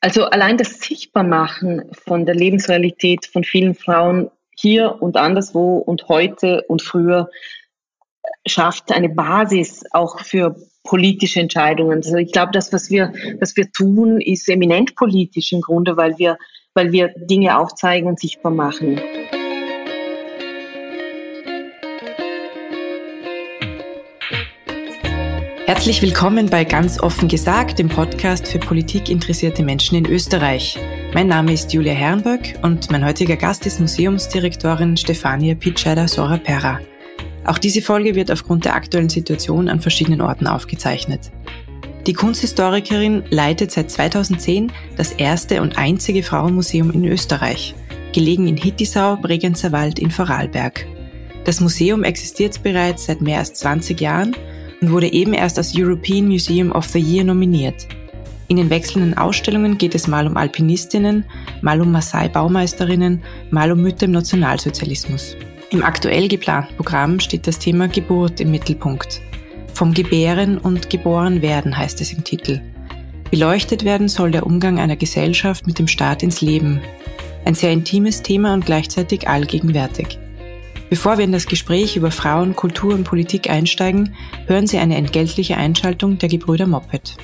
Also allein das Sichtbarmachen von der Lebensrealität von vielen Frauen hier und anderswo und heute und früher schafft eine Basis auch für politische Entscheidungen. Also ich glaube, das, was wir, was wir tun, ist eminent politisch im Grunde, weil wir, weil wir Dinge aufzeigen und sichtbar machen. Herzlich willkommen bei Ganz offen gesagt, dem Podcast für Politik interessierte Menschen in Österreich. Mein Name ist Julia Herrenböck und mein heutiger Gast ist Museumsdirektorin Stefania Pitscheider-Sora-Perra. Auch diese Folge wird aufgrund der aktuellen Situation an verschiedenen Orten aufgezeichnet. Die Kunsthistorikerin leitet seit 2010 das erste und einzige Frauenmuseum in Österreich, gelegen in Hittisau, Bregenzer Wald in Vorarlberg. Das Museum existiert bereits seit mehr als 20 Jahren und wurde eben erst als European Museum of the Year nominiert. In den wechselnden Ausstellungen geht es mal um Alpinistinnen, mal um Maasai-Baumeisterinnen, mal um Mütter im Nationalsozialismus. Im aktuell geplanten Programm steht das Thema Geburt im Mittelpunkt. Vom Gebären und Geboren werden heißt es im Titel. Beleuchtet werden soll der Umgang einer Gesellschaft mit dem Staat ins Leben. Ein sehr intimes Thema und gleichzeitig allgegenwärtig. Bevor wir in das Gespräch über Frauen, Kultur und Politik einsteigen, hören Sie eine entgeltliche Einschaltung der Gebrüder Moped.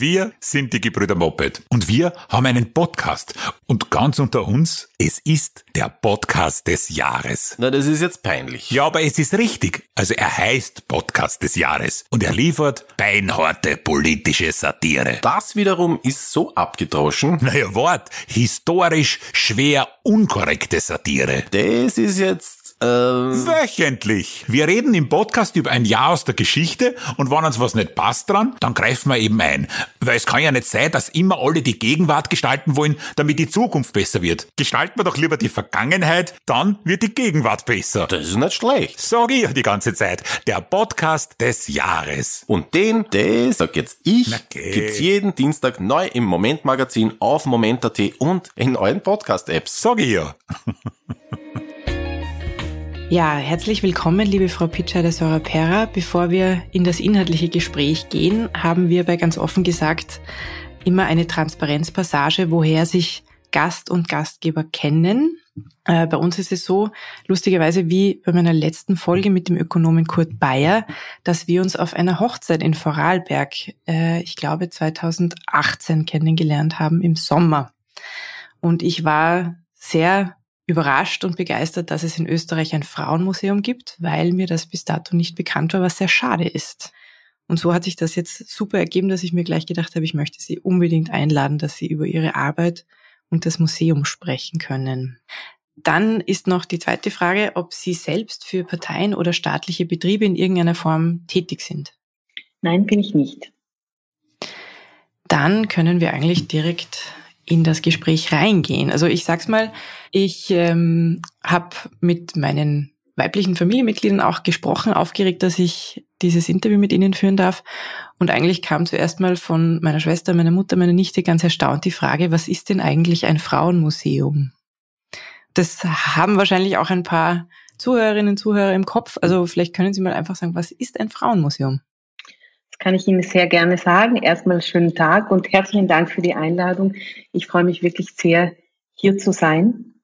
Wir sind die Gebrüder Moped und wir haben einen Podcast. Und ganz unter uns, es ist der Podcast des Jahres. Na, das ist jetzt peinlich. Ja, aber es ist richtig. Also er heißt Podcast des Jahres und er liefert beinharte politische Satire. Das wiederum ist so abgedroschen. Naja, Wort, historisch schwer unkorrekte Satire. Das ist jetzt ähm Wöchentlich. Wir reden im Podcast über ein Jahr aus der Geschichte und wenn uns was nicht passt dran, dann greifen wir eben ein. Weil es kann ja nicht sein, dass immer alle die Gegenwart gestalten wollen, damit die Zukunft besser wird. Gestalten wir doch lieber die Vergangenheit, dann wird die Gegenwart besser. Das ist nicht schlecht. Sag ich ja die ganze Zeit. Der Podcast des Jahres. Und den, das sag jetzt ich, okay. gibt's jeden Dienstag neu im Moment-Magazin auf Moment.at und in euren Podcast-Apps. Sag ich ja. Ja, herzlich willkommen, liebe Frau Pitscheider Sora-Pera. Bevor wir in das inhaltliche Gespräch gehen, haben wir bei ganz offen gesagt immer eine Transparenzpassage, woher sich Gast und Gastgeber kennen. Äh, bei uns ist es so, lustigerweise wie bei meiner letzten Folge mit dem Ökonomen Kurt Bayer, dass wir uns auf einer Hochzeit in Vorarlberg, äh, ich glaube 2018 kennengelernt haben im Sommer. Und ich war sehr überrascht und begeistert, dass es in Österreich ein Frauenmuseum gibt, weil mir das bis dato nicht bekannt war, was sehr schade ist. Und so hat sich das jetzt super ergeben, dass ich mir gleich gedacht habe, ich möchte Sie unbedingt einladen, dass Sie über Ihre Arbeit und das Museum sprechen können. Dann ist noch die zweite Frage, ob Sie selbst für Parteien oder staatliche Betriebe in irgendeiner Form tätig sind. Nein, bin ich nicht. Dann können wir eigentlich direkt in das Gespräch reingehen. Also ich sag's mal, ich ähm, habe mit meinen weiblichen Familienmitgliedern auch gesprochen, aufgeregt, dass ich dieses Interview mit ihnen führen darf. Und eigentlich kam zuerst mal von meiner Schwester, meiner Mutter, meiner Nichte ganz erstaunt die Frage, was ist denn eigentlich ein Frauenmuseum? Das haben wahrscheinlich auch ein paar Zuhörerinnen und Zuhörer im Kopf. Also vielleicht können Sie mal einfach sagen, was ist ein Frauenmuseum? Kann ich Ihnen sehr gerne sagen. Erstmal schönen Tag und herzlichen Dank für die Einladung. Ich freue mich wirklich sehr, hier zu sein.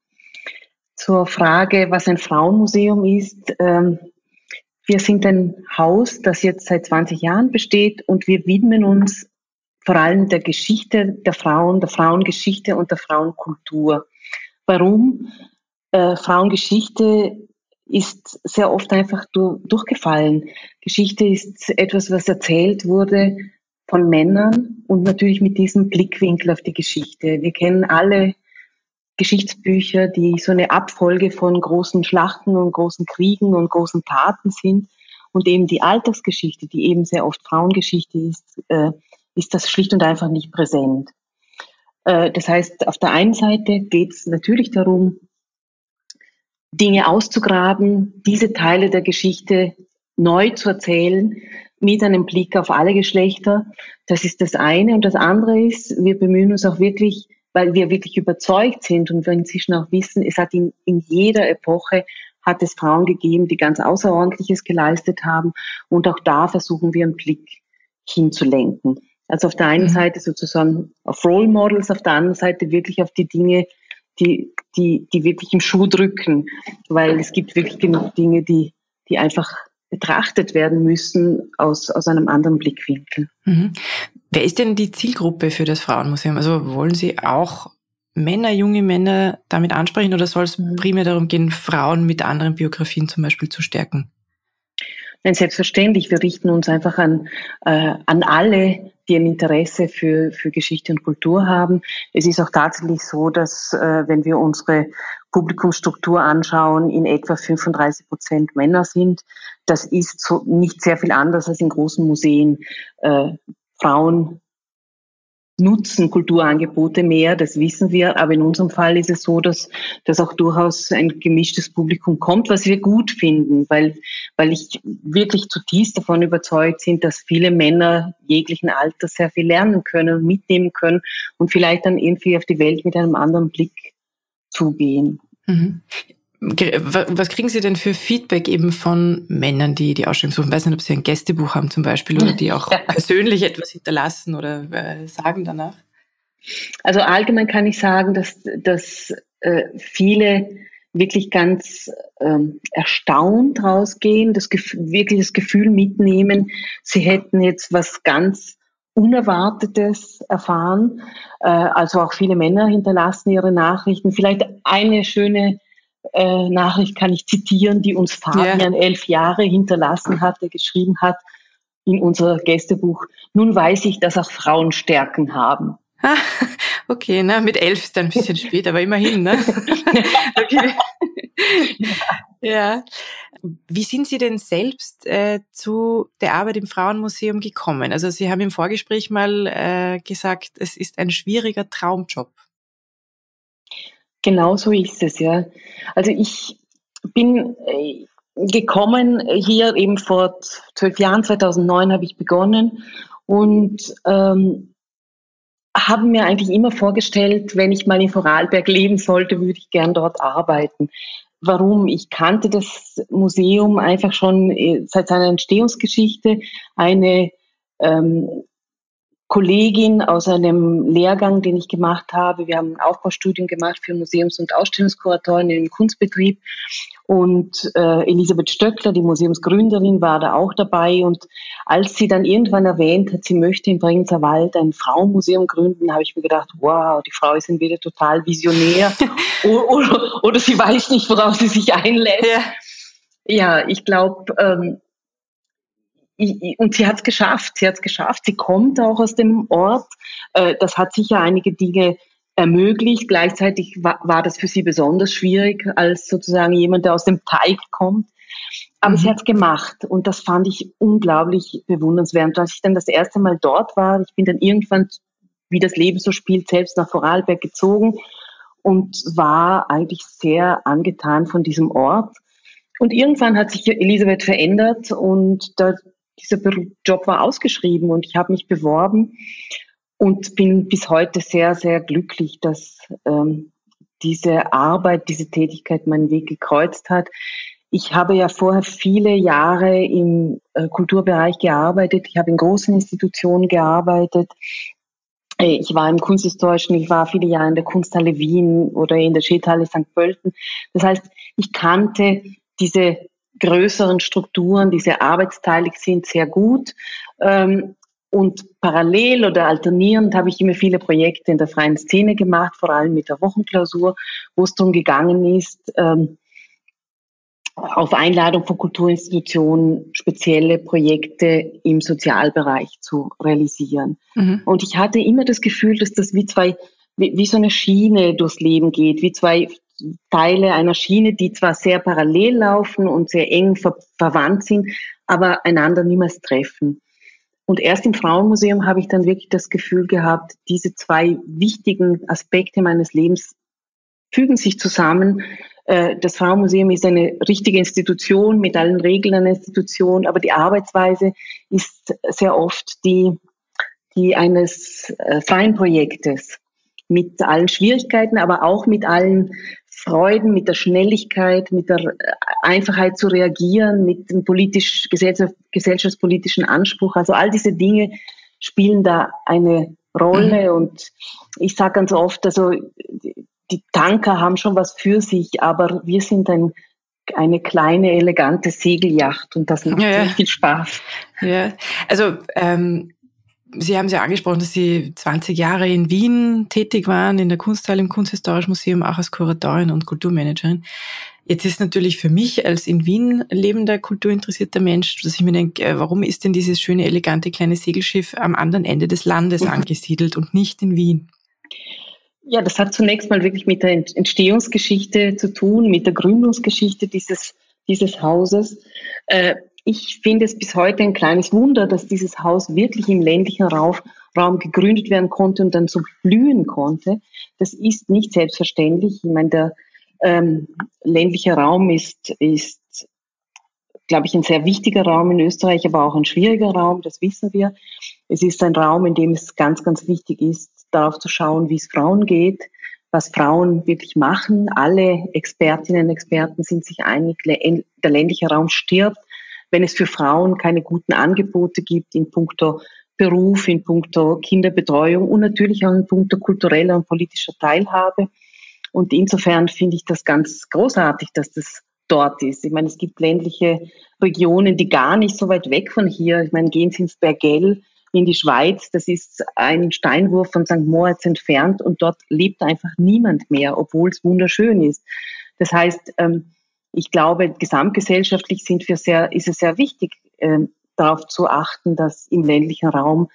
Zur Frage, was ein Frauenmuseum ist. Ähm, wir sind ein Haus, das jetzt seit 20 Jahren besteht und wir widmen uns vor allem der Geschichte der Frauen, der Frauengeschichte und der Frauenkultur. Warum? Äh, Frauengeschichte ist sehr oft einfach durchgefallen. Geschichte ist etwas, was erzählt wurde von Männern und natürlich mit diesem Blickwinkel auf die Geschichte. Wir kennen alle Geschichtsbücher, die so eine Abfolge von großen Schlachten und großen Kriegen und großen Taten sind. Und eben die Alltagsgeschichte, die eben sehr oft Frauengeschichte ist, äh, ist das schlicht und einfach nicht präsent. Äh, das heißt, auf der einen Seite geht es natürlich darum, Dinge auszugraben, diese Teile der Geschichte neu zu erzählen, mit einem Blick auf alle Geschlechter. Das ist das eine. Und das andere ist, wir bemühen uns auch wirklich, weil wir wirklich überzeugt sind und wir inzwischen auch wissen, es hat in, in jeder Epoche hat es Frauen gegeben, die ganz Außerordentliches geleistet haben. Und auch da versuchen wir einen Blick hinzulenken. Also auf der einen mhm. Seite sozusagen auf Role Models, auf der anderen Seite wirklich auf die Dinge, die, die, die wirklich im Schuh drücken, weil es gibt wirklich genug Dinge, die, die einfach betrachtet werden müssen aus, aus einem anderen Blickwinkel. Mhm. Wer ist denn die Zielgruppe für das Frauenmuseum? Also wollen Sie auch Männer, junge Männer damit ansprechen oder soll es mhm. primär darum gehen, Frauen mit anderen Biografien zum Beispiel zu stärken? Nein, selbstverständlich. Wir richten uns einfach an, äh, an alle, die ein Interesse für, für Geschichte und Kultur haben. Es ist auch tatsächlich so, dass äh, wenn wir unsere Publikumsstruktur anschauen, in etwa 35 Prozent Männer sind. Das ist so nicht sehr viel anders als in großen Museen. Äh, Frauen nutzen Kulturangebote mehr, das wissen wir. Aber in unserem Fall ist es so, dass, dass auch durchaus ein gemischtes Publikum kommt, was wir gut finden, weil, weil ich wirklich zutiefst davon überzeugt bin, dass viele Männer jeglichen Alters sehr viel lernen können mitnehmen können und vielleicht dann irgendwie auf die Welt mit einem anderen Blick zugehen. Mhm. Was kriegen Sie denn für Feedback eben von Männern, die die Ausstellung suchen? Ich weiß nicht, ob Sie ein Gästebuch haben zum Beispiel oder die auch persönlich etwas hinterlassen oder äh, sagen danach? Also allgemein kann ich sagen, dass, dass äh, viele wirklich ganz ähm, erstaunt rausgehen, das Gefühl, wirklich das Gefühl mitnehmen, sie hätten jetzt was ganz Unerwartetes erfahren. Äh, also auch viele Männer hinterlassen ihre Nachrichten. Vielleicht eine schöne äh, Nachricht kann ich zitieren, die uns Fabian ja. elf Jahre hinterlassen hat, der geschrieben hat in unser Gästebuch, nun weiß ich, dass auch Frauen Stärken haben. okay, na, mit elf ist dann ein bisschen spät, aber immerhin, ne? okay. ja. Wie sind Sie denn selbst äh, zu der Arbeit im Frauenmuseum gekommen? Also Sie haben im Vorgespräch mal äh, gesagt, es ist ein schwieriger Traumjob. Genau so ist es, ja. Also ich bin äh, gekommen hier eben vor zwölf Jahren, 2009 habe ich begonnen und ähm, habe mir eigentlich immer vorgestellt, wenn ich mal in Vorarlberg leben sollte, würde ich gern dort arbeiten. Warum? Ich kannte das Museum einfach schon äh, seit seiner Entstehungsgeschichte. Eine ähm, Kollegin aus einem Lehrgang, den ich gemacht habe. Wir haben ein Aufbaustudium gemacht für Museums- und Ausstellungskuratoren im Kunstbetrieb. Und äh, Elisabeth Stöckler, die Museumsgründerin, war da auch dabei. Und als sie dann irgendwann erwähnt hat, sie möchte in Bregenzer Wald ein Frauenmuseum gründen, habe ich mir gedacht, wow, die Frau ist entweder total visionär oder, oder, oder, sie weiß nicht, worauf sie sich einlässt. Ja, ja ich glaube, ähm, und sie hat es geschafft, sie hat es geschafft, sie kommt auch aus dem Ort. Äh, das hat sicher einige Dinge ermöglicht. Gleichzeitig war, das für sie besonders schwierig, als sozusagen jemand, der aus dem Teig kommt. Aber mhm. sie hat es gemacht und das fand ich unglaublich bewundernswert. Als ich dann das erste Mal dort war, ich bin dann irgendwann, wie das Leben so spielt, selbst nach Vorarlberg gezogen und war eigentlich sehr angetan von diesem Ort. Und irgendwann hat sich Elisabeth verändert und da dieser Job war ausgeschrieben und ich habe mich beworben und bin bis heute sehr, sehr glücklich, dass ähm, diese Arbeit, diese Tätigkeit meinen Weg gekreuzt hat. Ich habe ja vorher viele Jahre im äh, Kulturbereich gearbeitet. Ich habe in großen Institutionen gearbeitet. Äh, ich war im Kunsthistorischen, ich war viele Jahre in der Kunsthalle Wien oder in der Schädhalle St. Pölten. Das heißt, ich kannte diese größeren Strukturen, die sehr arbeitsteilig sind, sehr gut. Ähm, und parallel oder alternierend habe ich immer viele Projekte in der freien Szene gemacht, vor allem mit der Wochenklausur, wo es darum gegangen ist, ähm, auf Einladung von Kulturinstitutionen spezielle Projekte im Sozialbereich zu realisieren. Mhm. Und ich hatte immer das Gefühl, dass das wie zwei, wie, wie so eine Schiene durchs Leben geht, wie zwei Teile einer Schiene, die zwar sehr parallel laufen und sehr eng ver verwandt sind, aber einander niemals treffen. Und erst im Frauenmuseum habe ich dann wirklich das Gefühl gehabt, diese zwei wichtigen Aspekte meines Lebens fügen sich zusammen. Äh, das Frauenmuseum ist eine richtige Institution mit allen Regeln einer Institution, aber die Arbeitsweise ist sehr oft die, die eines äh, freien Projektes mit allen Schwierigkeiten, aber auch mit allen Freuden, mit der Schnelligkeit, mit der Einfachheit zu reagieren, mit dem politisch, gesellschaftspolitischen Anspruch. Also all diese Dinge spielen da eine Rolle. Mhm. Und ich sage ganz oft, also die Tanker haben schon was für sich, aber wir sind ein eine kleine, elegante Segelyacht und das macht ja, ja. viel Spaß. Ja, also ähm, Sie haben es ja angesprochen, dass Sie 20 Jahre in Wien tätig waren, in der Kunsthalle im Kunsthistorischen Museum, auch als Kuratorin und Kulturmanagerin. Jetzt ist natürlich für mich als in Wien lebender, kulturinteressierter Mensch, dass ich mir denke, äh, warum ist denn dieses schöne, elegante kleine Segelschiff am anderen Ende des Landes mhm. angesiedelt und nicht in Wien? Ja, das hat zunächst mal wirklich mit der Entstehungsgeschichte zu tun, mit der Gründungsgeschichte dieses, dieses Hauses. Ich finde es bis heute ein kleines Wunder, dass dieses Haus wirklich im ländlichen Raum, Raum gegründet werden konnte und dann so blühen konnte. Das ist nicht selbstverständlich. Ich meine, der ähm, ländliche Raum ist, ist, glaube ich, ein sehr wichtiger Raum in Österreich, aber auch ein schwieriger Raum, das wissen wir. Es ist ein Raum, in dem es ganz, ganz wichtig ist, darauf zu schauen, wie es Frauen geht, was Frauen wirklich machen. Alle Expertinnen und Experten sind sich einig, der ländliche Raum stirbt wenn es für Frauen keine guten Angebote gibt in puncto Beruf, in puncto Kinderbetreuung und natürlich auch in puncto kultureller und politischer Teilhabe. Und insofern finde ich das ganz großartig, dass das dort ist. Ich meine, es gibt ländliche Regionen, die gar nicht so weit weg von hier. Ich meine, gehen Sie ins Bergell in die Schweiz, das ist ein Steinwurf von St. Moritz entfernt und dort lebt einfach niemand mehr, obwohl es wunderschön ist. Das heißt, ähm, ich glaube, gesamtgesellschaftlich sind wir sehr, ist es sehr wichtig, äh, darauf zu achten, dass im ländlichen Raum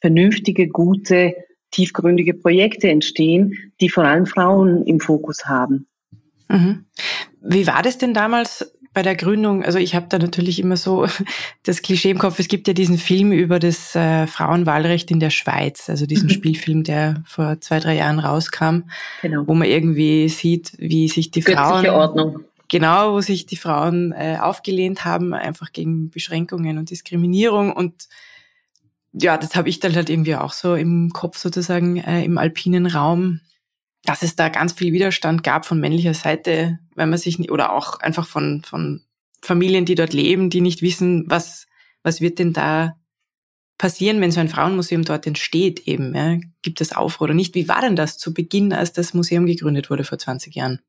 vernünftige, gute, tiefgründige Projekte entstehen, die vor allem Frauen im Fokus haben. Mhm. Wie war das denn damals bei der Gründung? Also ich habe da natürlich immer so das Klischee im Kopf. Es gibt ja diesen Film über das äh, Frauenwahlrecht in der Schweiz, also diesen mhm. Spielfilm, der vor zwei, drei Jahren rauskam, genau. wo man irgendwie sieht, wie sich die Göttliche Frauen... Ordnung genau, wo sich die Frauen äh, aufgelehnt haben, einfach gegen Beschränkungen und Diskriminierung. Und ja, das habe ich dann halt irgendwie auch so im Kopf sozusagen äh, im alpinen Raum, dass es da ganz viel Widerstand gab von männlicher Seite, wenn man sich oder auch einfach von von Familien, die dort leben, die nicht wissen, was was wird denn da passieren, wenn so ein Frauenmuseum dort entsteht eben? Ja? Gibt es Aufruhr oder nicht? Wie war denn das zu Beginn, als das Museum gegründet wurde vor 20 Jahren?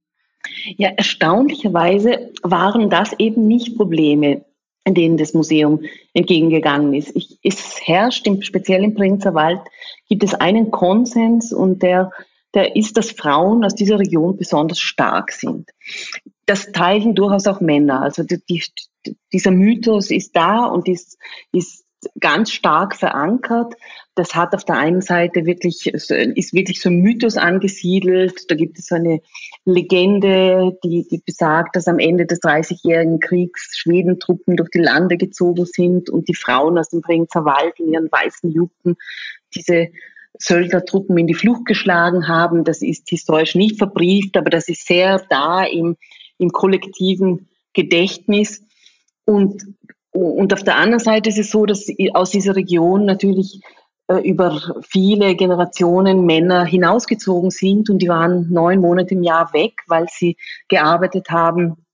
Ja, erstaunlicherweise waren das eben nicht Probleme, denen das Museum entgegengegangen ist. Ich, es herrscht, im, speziell im Prinzerwald, gibt es einen Konsens und der, der ist, dass Frauen aus dieser Region besonders stark sind. Das teilen durchaus auch Männer. Also die, die, dieser Mythos ist da und ist, ist ganz stark verankert. Das hat auf der einen Seite wirklich, ist wirklich so ein Mythos angesiedelt. Da gibt es so eine Legende, die, die besagt, dass am Ende des Dreißigjährigen Kriegs Schwedentruppen durch die Lande gezogen sind und die Frauen aus dem Brinzer Wald in ihren weißen Jucken diese Söldnertruppen in die Flucht geschlagen haben. Das ist historisch nicht verbrieft, aber das ist sehr da im, im kollektiven Gedächtnis. Und und auf der anderen Seite ist es so, dass aus dieser Region natürlich äh, über viele Generationen Männer hinausgezogen sind und die waren neun Monate im Jahr weg, weil sie gearbeitet haben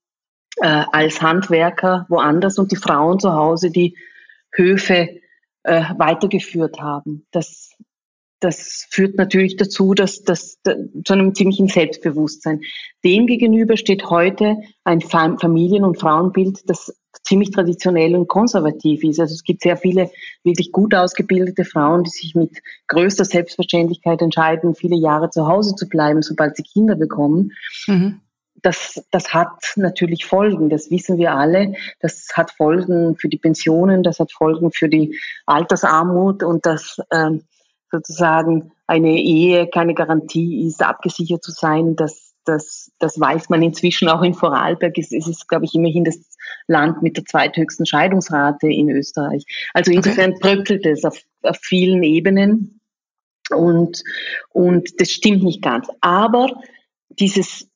äh, als Handwerker woanders und die Frauen zu Hause die Höfe äh, weitergeführt haben. Das, das führt natürlich dazu, dass das zu einem ziemlichen Selbstbewusstsein. Demgegenüber steht heute ein Familien- und Frauenbild, das ziemlich traditionell und konservativ ist. Also es gibt sehr viele wirklich gut ausgebildete Frauen, die sich mit größter Selbstverständlichkeit entscheiden, viele Jahre zu Hause zu bleiben, sobald sie Kinder bekommen. Mhm. Das, das hat natürlich Folgen, das wissen wir alle. Das hat Folgen für die Pensionen, das hat Folgen für die Altersarmut und das ähm, sozusagen eine Ehe keine Garantie ist, abgesichert zu sein, dass das, das weiß man inzwischen auch in Vorarlberg. Es, es ist, glaube ich, immerhin das Land mit der zweithöchsten Scheidungsrate in Österreich. Also insofern okay. bröckelt es auf, auf vielen Ebenen und, und das stimmt nicht ganz. Aber dieses,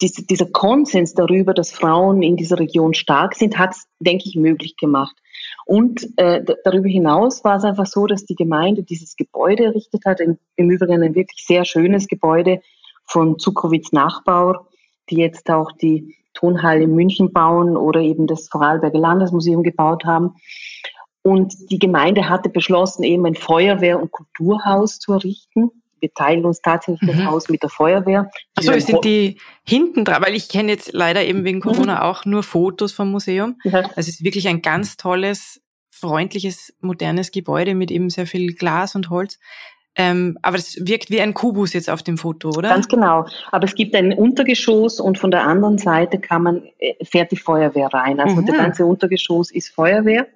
diese, dieser Konsens darüber, dass Frauen in dieser Region stark sind, hat es, denke ich, möglich gemacht. Und äh, darüber hinaus war es einfach so, dass die Gemeinde dieses Gebäude errichtet hat, im, im Übrigen ein wirklich sehr schönes Gebäude, von Zukrowitz Nachbau, die jetzt auch die Tonhalle in München bauen oder eben das Vorarlberger Landesmuseum gebaut haben. Und die Gemeinde hatte beschlossen, eben ein Feuerwehr- und Kulturhaus zu errichten. Wir teilen uns tatsächlich mhm. das Haus mit der Feuerwehr. Achso, sind die hinten dran? Weil ich kenne jetzt leider eben wegen Corona mhm. auch nur Fotos vom Museum. Ja. Also es ist wirklich ein ganz tolles, freundliches, modernes Gebäude mit eben sehr viel Glas und Holz. Ähm, aber es wirkt wie ein Kubus jetzt auf dem Foto, oder? Ganz genau. Aber es gibt ein Untergeschoss und von der anderen Seite kann man, äh, fährt die Feuerwehr rein. Also mhm. der ganze Untergeschoss ist Feuerwehr.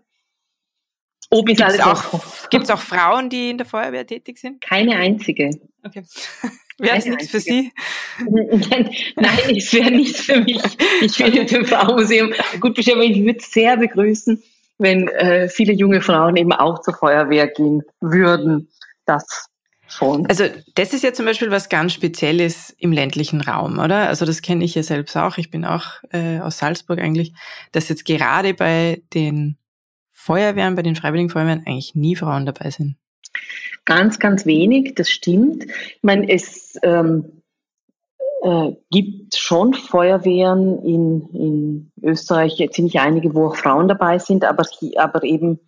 Oben ist alles auch, Gibt es auch Frauen, die in der Feuerwehr tätig sind? Keine einzige. Okay. Wäre es nichts für Sie? Nein, es wäre nichts für mich. Ich in dem Frauenmuseum gut aber ich würde es sehr begrüßen, wenn äh, viele junge Frauen eben auch zur Feuerwehr gehen würden. Das schon. Also das ist ja zum Beispiel was ganz Spezielles im ländlichen Raum, oder? Also das kenne ich ja selbst auch. Ich bin auch äh, aus Salzburg eigentlich, dass jetzt gerade bei den Feuerwehren, bei den Freiwilligen Feuerwehren eigentlich nie Frauen dabei sind. Ganz, ganz wenig, das stimmt. Ich meine, es ähm, äh, gibt schon Feuerwehren in, in Österreich, ziemlich einige, wo auch Frauen dabei sind, aber, aber eben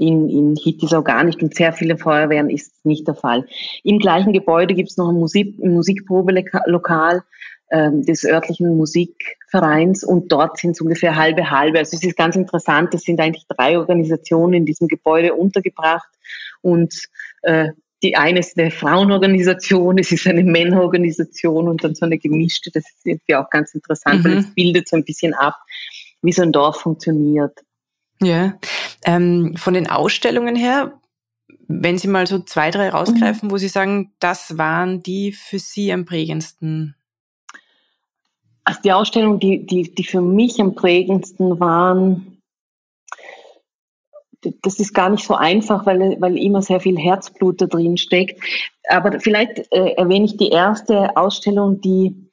in, in Hittisau gar nicht und sehr viele Feuerwehren ist nicht der Fall. Im gleichen Gebäude gibt es noch ein, Musik, ein Musikprobelokal ähm, des örtlichen Musikvereins und dort sind es ungefähr halbe halbe. Also es ist ganz interessant, es sind eigentlich drei Organisationen in diesem Gebäude untergebracht und äh, die eine ist eine Frauenorganisation, es ist eine Männerorganisation und dann so eine gemischte, das ist irgendwie auch ganz interessant, mhm. weil es bildet so ein bisschen ab, wie so ein Dorf funktioniert. Ja, ähm, von den Ausstellungen her, wenn Sie mal so zwei, drei rausgreifen, mhm. wo Sie sagen, das waren die für Sie am prägendsten. Also die Ausstellungen, die, die, die für mich am prägendsten waren, das ist gar nicht so einfach, weil, weil immer sehr viel Herzblut da drin steckt. Aber vielleicht äh, erwähne ich die erste Ausstellung, die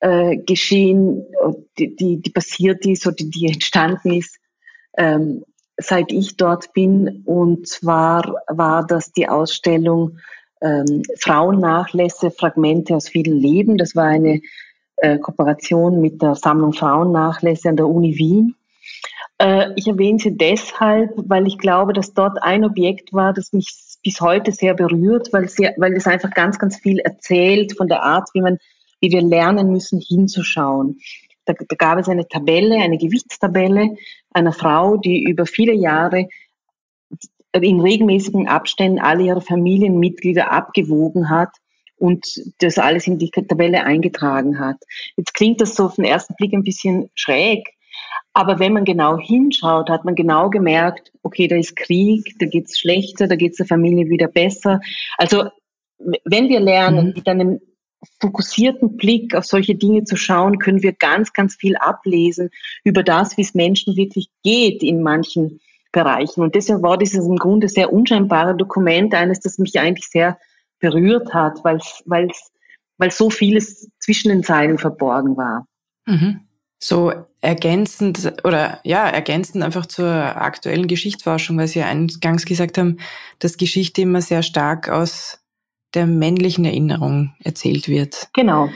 äh, geschehen, die, die, die passiert ist oder die entstanden ist ähm, seit ich dort bin. Und zwar war das die Ausstellung ähm, Frauennachlässe, Fragmente aus vielen Leben. Das war eine äh, Kooperation mit der Sammlung Frauennachlässe an der Uni Wien. Äh, ich erwähne sie deshalb, weil ich glaube, dass dort ein Objekt war, das mich bis heute sehr berührt, weil, sie, weil es einfach ganz, ganz viel erzählt von der Art, wie man, wie wir lernen müssen, hinzuschauen. Da, da gab es eine Tabelle, eine Gewichtstabelle einer Frau, die über viele Jahre in regelmäßigen Abständen alle ihre Familienmitglieder abgewogen hat und das alles in die Tabelle eingetragen hat. Jetzt klingt das so auf den ersten Blick ein bisschen schräg, aber wenn man genau hinschaut, hat man genau gemerkt, okay, da ist Krieg, da geht's schlechter, da geht's der Familie wieder besser. Also wenn wir lernen, mhm. mit einem fokussierten Blick auf solche Dinge zu schauen, können wir ganz, ganz viel ablesen über das, wie es Menschen wirklich geht in manchen Bereichen. Und deshalb war dieses im Grunde sehr unscheinbare Dokument eines, das mich eigentlich sehr berührt hat, weil weil weil so vieles zwischen den Zeilen verborgen war. Mhm. So ergänzend oder ja, ergänzend einfach zur aktuellen Geschichtsforschung, weil Sie eingangs gesagt haben, dass Geschichte immer sehr stark aus der männlichen Erinnerung erzählt wird. Genau.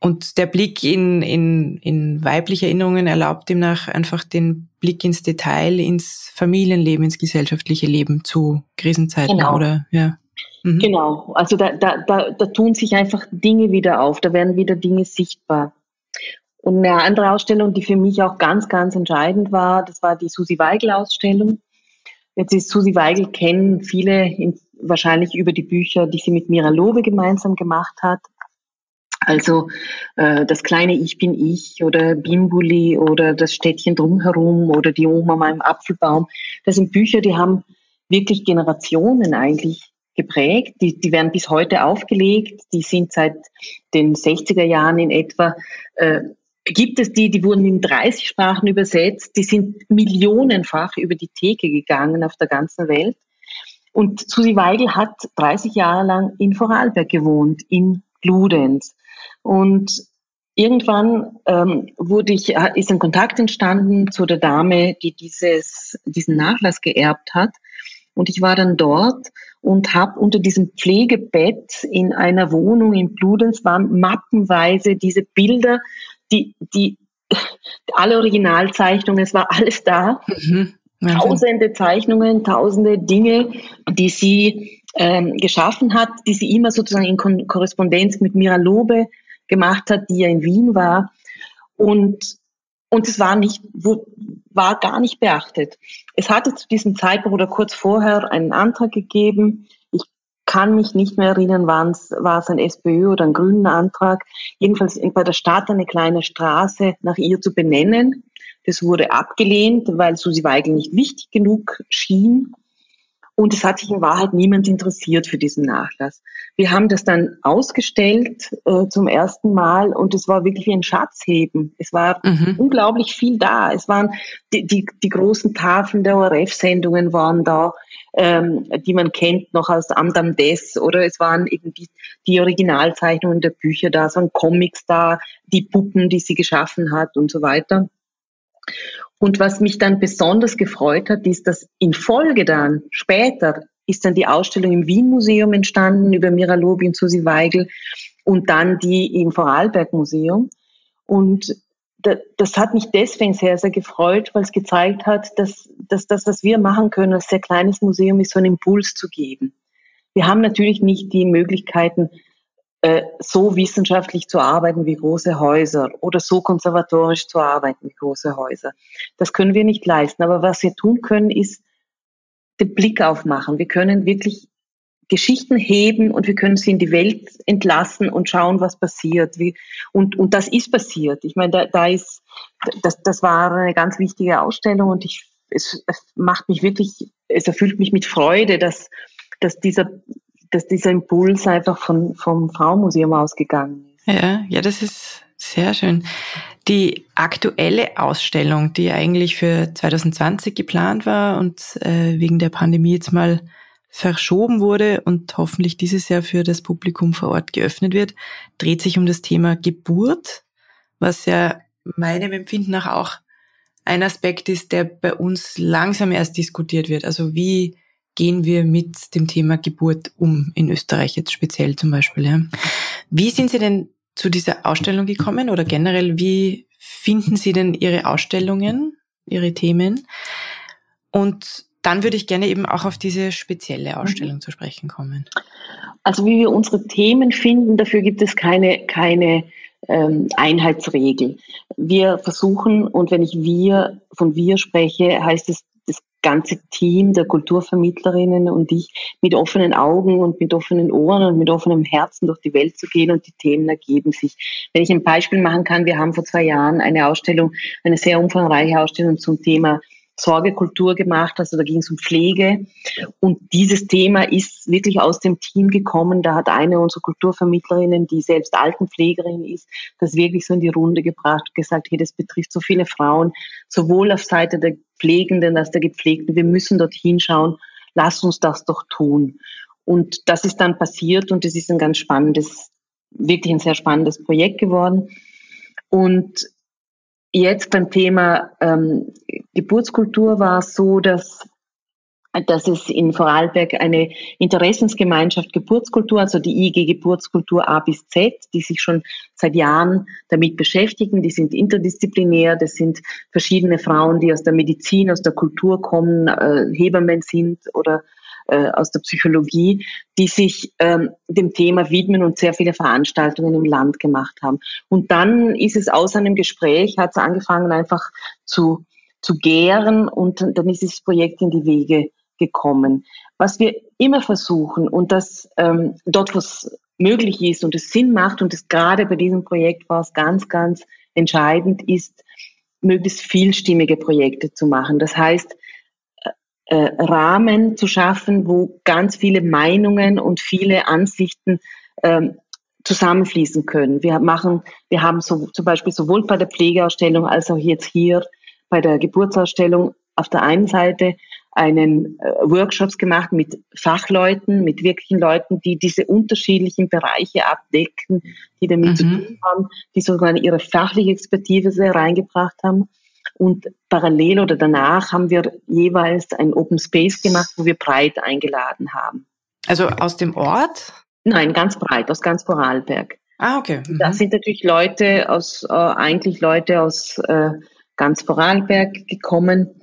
Und der Blick in, in, in weibliche Erinnerungen erlaubt demnach einfach den Blick ins Detail, ins Familienleben, ins gesellschaftliche Leben zu Krisenzeiten, genau. oder? Ja. Mhm. Genau. Also da, da, da, da tun sich einfach Dinge wieder auf, da werden wieder Dinge sichtbar. Und eine andere Ausstellung, die für mich auch ganz, ganz entscheidend war, das war die Susi Weigel-Ausstellung. Jetzt ist Susi Weigel kennen viele in, wahrscheinlich über die Bücher, die sie mit Mira Lobe gemeinsam gemacht hat. Also äh, das kleine Ich bin ich oder Bimbuli oder das Städtchen drumherum oder die Oma meinem Apfelbaum. Das sind Bücher, die haben wirklich Generationen eigentlich geprägt. Die, die werden bis heute aufgelegt. Die sind seit den 60er Jahren in etwa äh, gibt es die, die wurden in 30 Sprachen übersetzt, die sind millionenfach über die Theke gegangen auf der ganzen Welt. Und Susi Weigel hat 30 Jahre lang in Vorarlberg gewohnt, in Bludenz. Und irgendwann ähm, wurde ich, ist ein Kontakt entstanden zu der Dame, die dieses, diesen Nachlass geerbt hat. Und ich war dann dort und habe unter diesem Pflegebett in einer Wohnung in Bludenz waren mappenweise diese Bilder die, die, alle Originalzeichnungen, es war alles da. Mhm. tausende Zeichnungen, tausende Dinge, die sie ähm, geschaffen hat, die sie immer sozusagen in Kon Korrespondenz mit Mira Lobe gemacht hat, die ja in Wien war. Und, und es war nicht, war gar nicht beachtet. Es hatte zu diesem Zeitpunkt oder kurz vorher einen Antrag gegeben. Ich kann mich nicht mehr erinnern, war es ein SPÖ oder ein grünen Antrag. Jedenfalls bei der Stadt eine kleine Straße nach ihr zu benennen. Das wurde abgelehnt, weil Susi Weigel nicht wichtig genug schien. Und es hat sich in Wahrheit niemand interessiert für diesen Nachlass. Wir haben das dann ausgestellt äh, zum ersten Mal und es war wirklich wie ein Schatzheben. Es war mhm. unglaublich viel da. Es waren die, die, die großen Tafeln der ORF-Sendungen waren da, ähm, die man kennt noch aus Amdam Des oder es waren irgendwie die Originalzeichnungen der Bücher da, es waren Comics da, die Puppen, die sie geschaffen hat und so weiter. Und was mich dann besonders gefreut hat, ist, dass in Folge dann, später, ist dann die Ausstellung im Wien Museum entstanden über Mira Lobi und Susi Weigel und dann die im Vorarlberg Museum. Und das hat mich deswegen sehr, sehr gefreut, weil es gezeigt hat, dass, dass das, was wir machen können als sehr kleines Museum, ist so einen Impuls zu geben. Wir haben natürlich nicht die Möglichkeiten, so wissenschaftlich zu arbeiten wie große Häuser oder so konservatorisch zu arbeiten wie große Häuser. Das können wir nicht leisten. Aber was wir tun können, ist den Blick aufmachen. Wir können wirklich Geschichten heben und wir können sie in die Welt entlassen und schauen, was passiert. Und, und das ist passiert. Ich meine, da, da ist, das, das war eine ganz wichtige Ausstellung und ich, es, es macht mich wirklich, es erfüllt mich mit Freude, dass, dass dieser dass dieser Impuls einfach von, vom Frauenmuseum ausgegangen ist. Ja, ja, das ist sehr schön. Die aktuelle Ausstellung, die eigentlich für 2020 geplant war und äh, wegen der Pandemie jetzt mal verschoben wurde und hoffentlich dieses Jahr für das Publikum vor Ort geöffnet wird, dreht sich um das Thema Geburt, was ja meinem Empfinden nach auch ein Aspekt ist, der bei uns langsam erst diskutiert wird. Also wie gehen wir mit dem Thema Geburt um, in Österreich jetzt speziell zum Beispiel. Ja. Wie sind Sie denn zu dieser Ausstellung gekommen oder generell, wie finden Sie denn Ihre Ausstellungen, Ihre Themen? Und dann würde ich gerne eben auch auf diese spezielle Ausstellung mhm. zu sprechen kommen. Also wie wir unsere Themen finden, dafür gibt es keine, keine ähm, Einheitsregel. Wir versuchen, und wenn ich wir von wir spreche, heißt es ganze Team der Kulturvermittlerinnen und ich mit offenen Augen und mit offenen Ohren und mit offenem Herzen durch die Welt zu gehen und die Themen ergeben sich. Wenn ich ein Beispiel machen kann, wir haben vor zwei Jahren eine Ausstellung, eine sehr umfangreiche Ausstellung zum Thema Sorgekultur gemacht, also da ging es um Pflege. Und dieses Thema ist wirklich aus dem Team gekommen. Da hat eine unserer Kulturvermittlerinnen, die selbst Altenpflegerin ist, das wirklich so in die Runde gebracht und gesagt, hey, das betrifft so viele Frauen, sowohl auf Seite der Pflegenden als der Gepflegten. Wir müssen dorthin schauen. Lass uns das doch tun. Und das ist dann passiert und es ist ein ganz spannendes, wirklich ein sehr spannendes Projekt geworden. Und Jetzt beim Thema ähm, Geburtskultur war es so, dass dass es in Vorarlberg eine Interessensgemeinschaft Geburtskultur, also die IG Geburtskultur A bis Z, die sich schon seit Jahren damit beschäftigen. Die sind interdisziplinär. Das sind verschiedene Frauen, die aus der Medizin, aus der Kultur kommen, äh, Hebammen sind oder äh, aus der Psychologie, die sich ähm, dem Thema widmen und sehr viele Veranstaltungen im Land gemacht haben. Und dann ist es aus einem Gespräch, hat es angefangen einfach zu, zu gären und dann ist dieses Projekt in die Wege gekommen. Was wir immer versuchen und das ähm, dort, was möglich ist und es Sinn macht und es gerade bei diesem Projekt war es ganz, ganz entscheidend ist, möglichst vielstimmige Projekte zu machen. Das heißt, äh, Rahmen zu schaffen, wo ganz viele Meinungen und viele Ansichten ähm, zusammenfließen können. Wir machen, wir haben so, zum Beispiel sowohl bei der Pflegeausstellung als auch jetzt hier bei der Geburtsausstellung auf der einen Seite einen äh, Workshops gemacht mit Fachleuten, mit wirklichen Leuten, die diese unterschiedlichen Bereiche abdecken, die damit mhm. zu tun haben, die sogar ihre fachliche Expertise reingebracht haben. Und parallel oder danach haben wir jeweils ein Open Space gemacht, wo wir breit eingeladen haben. Also aus dem Ort? Nein, ganz breit, aus ganz Vorarlberg. Ah, okay. Mhm. Da sind natürlich Leute aus, äh, eigentlich Leute aus äh, ganz Vorarlberg gekommen.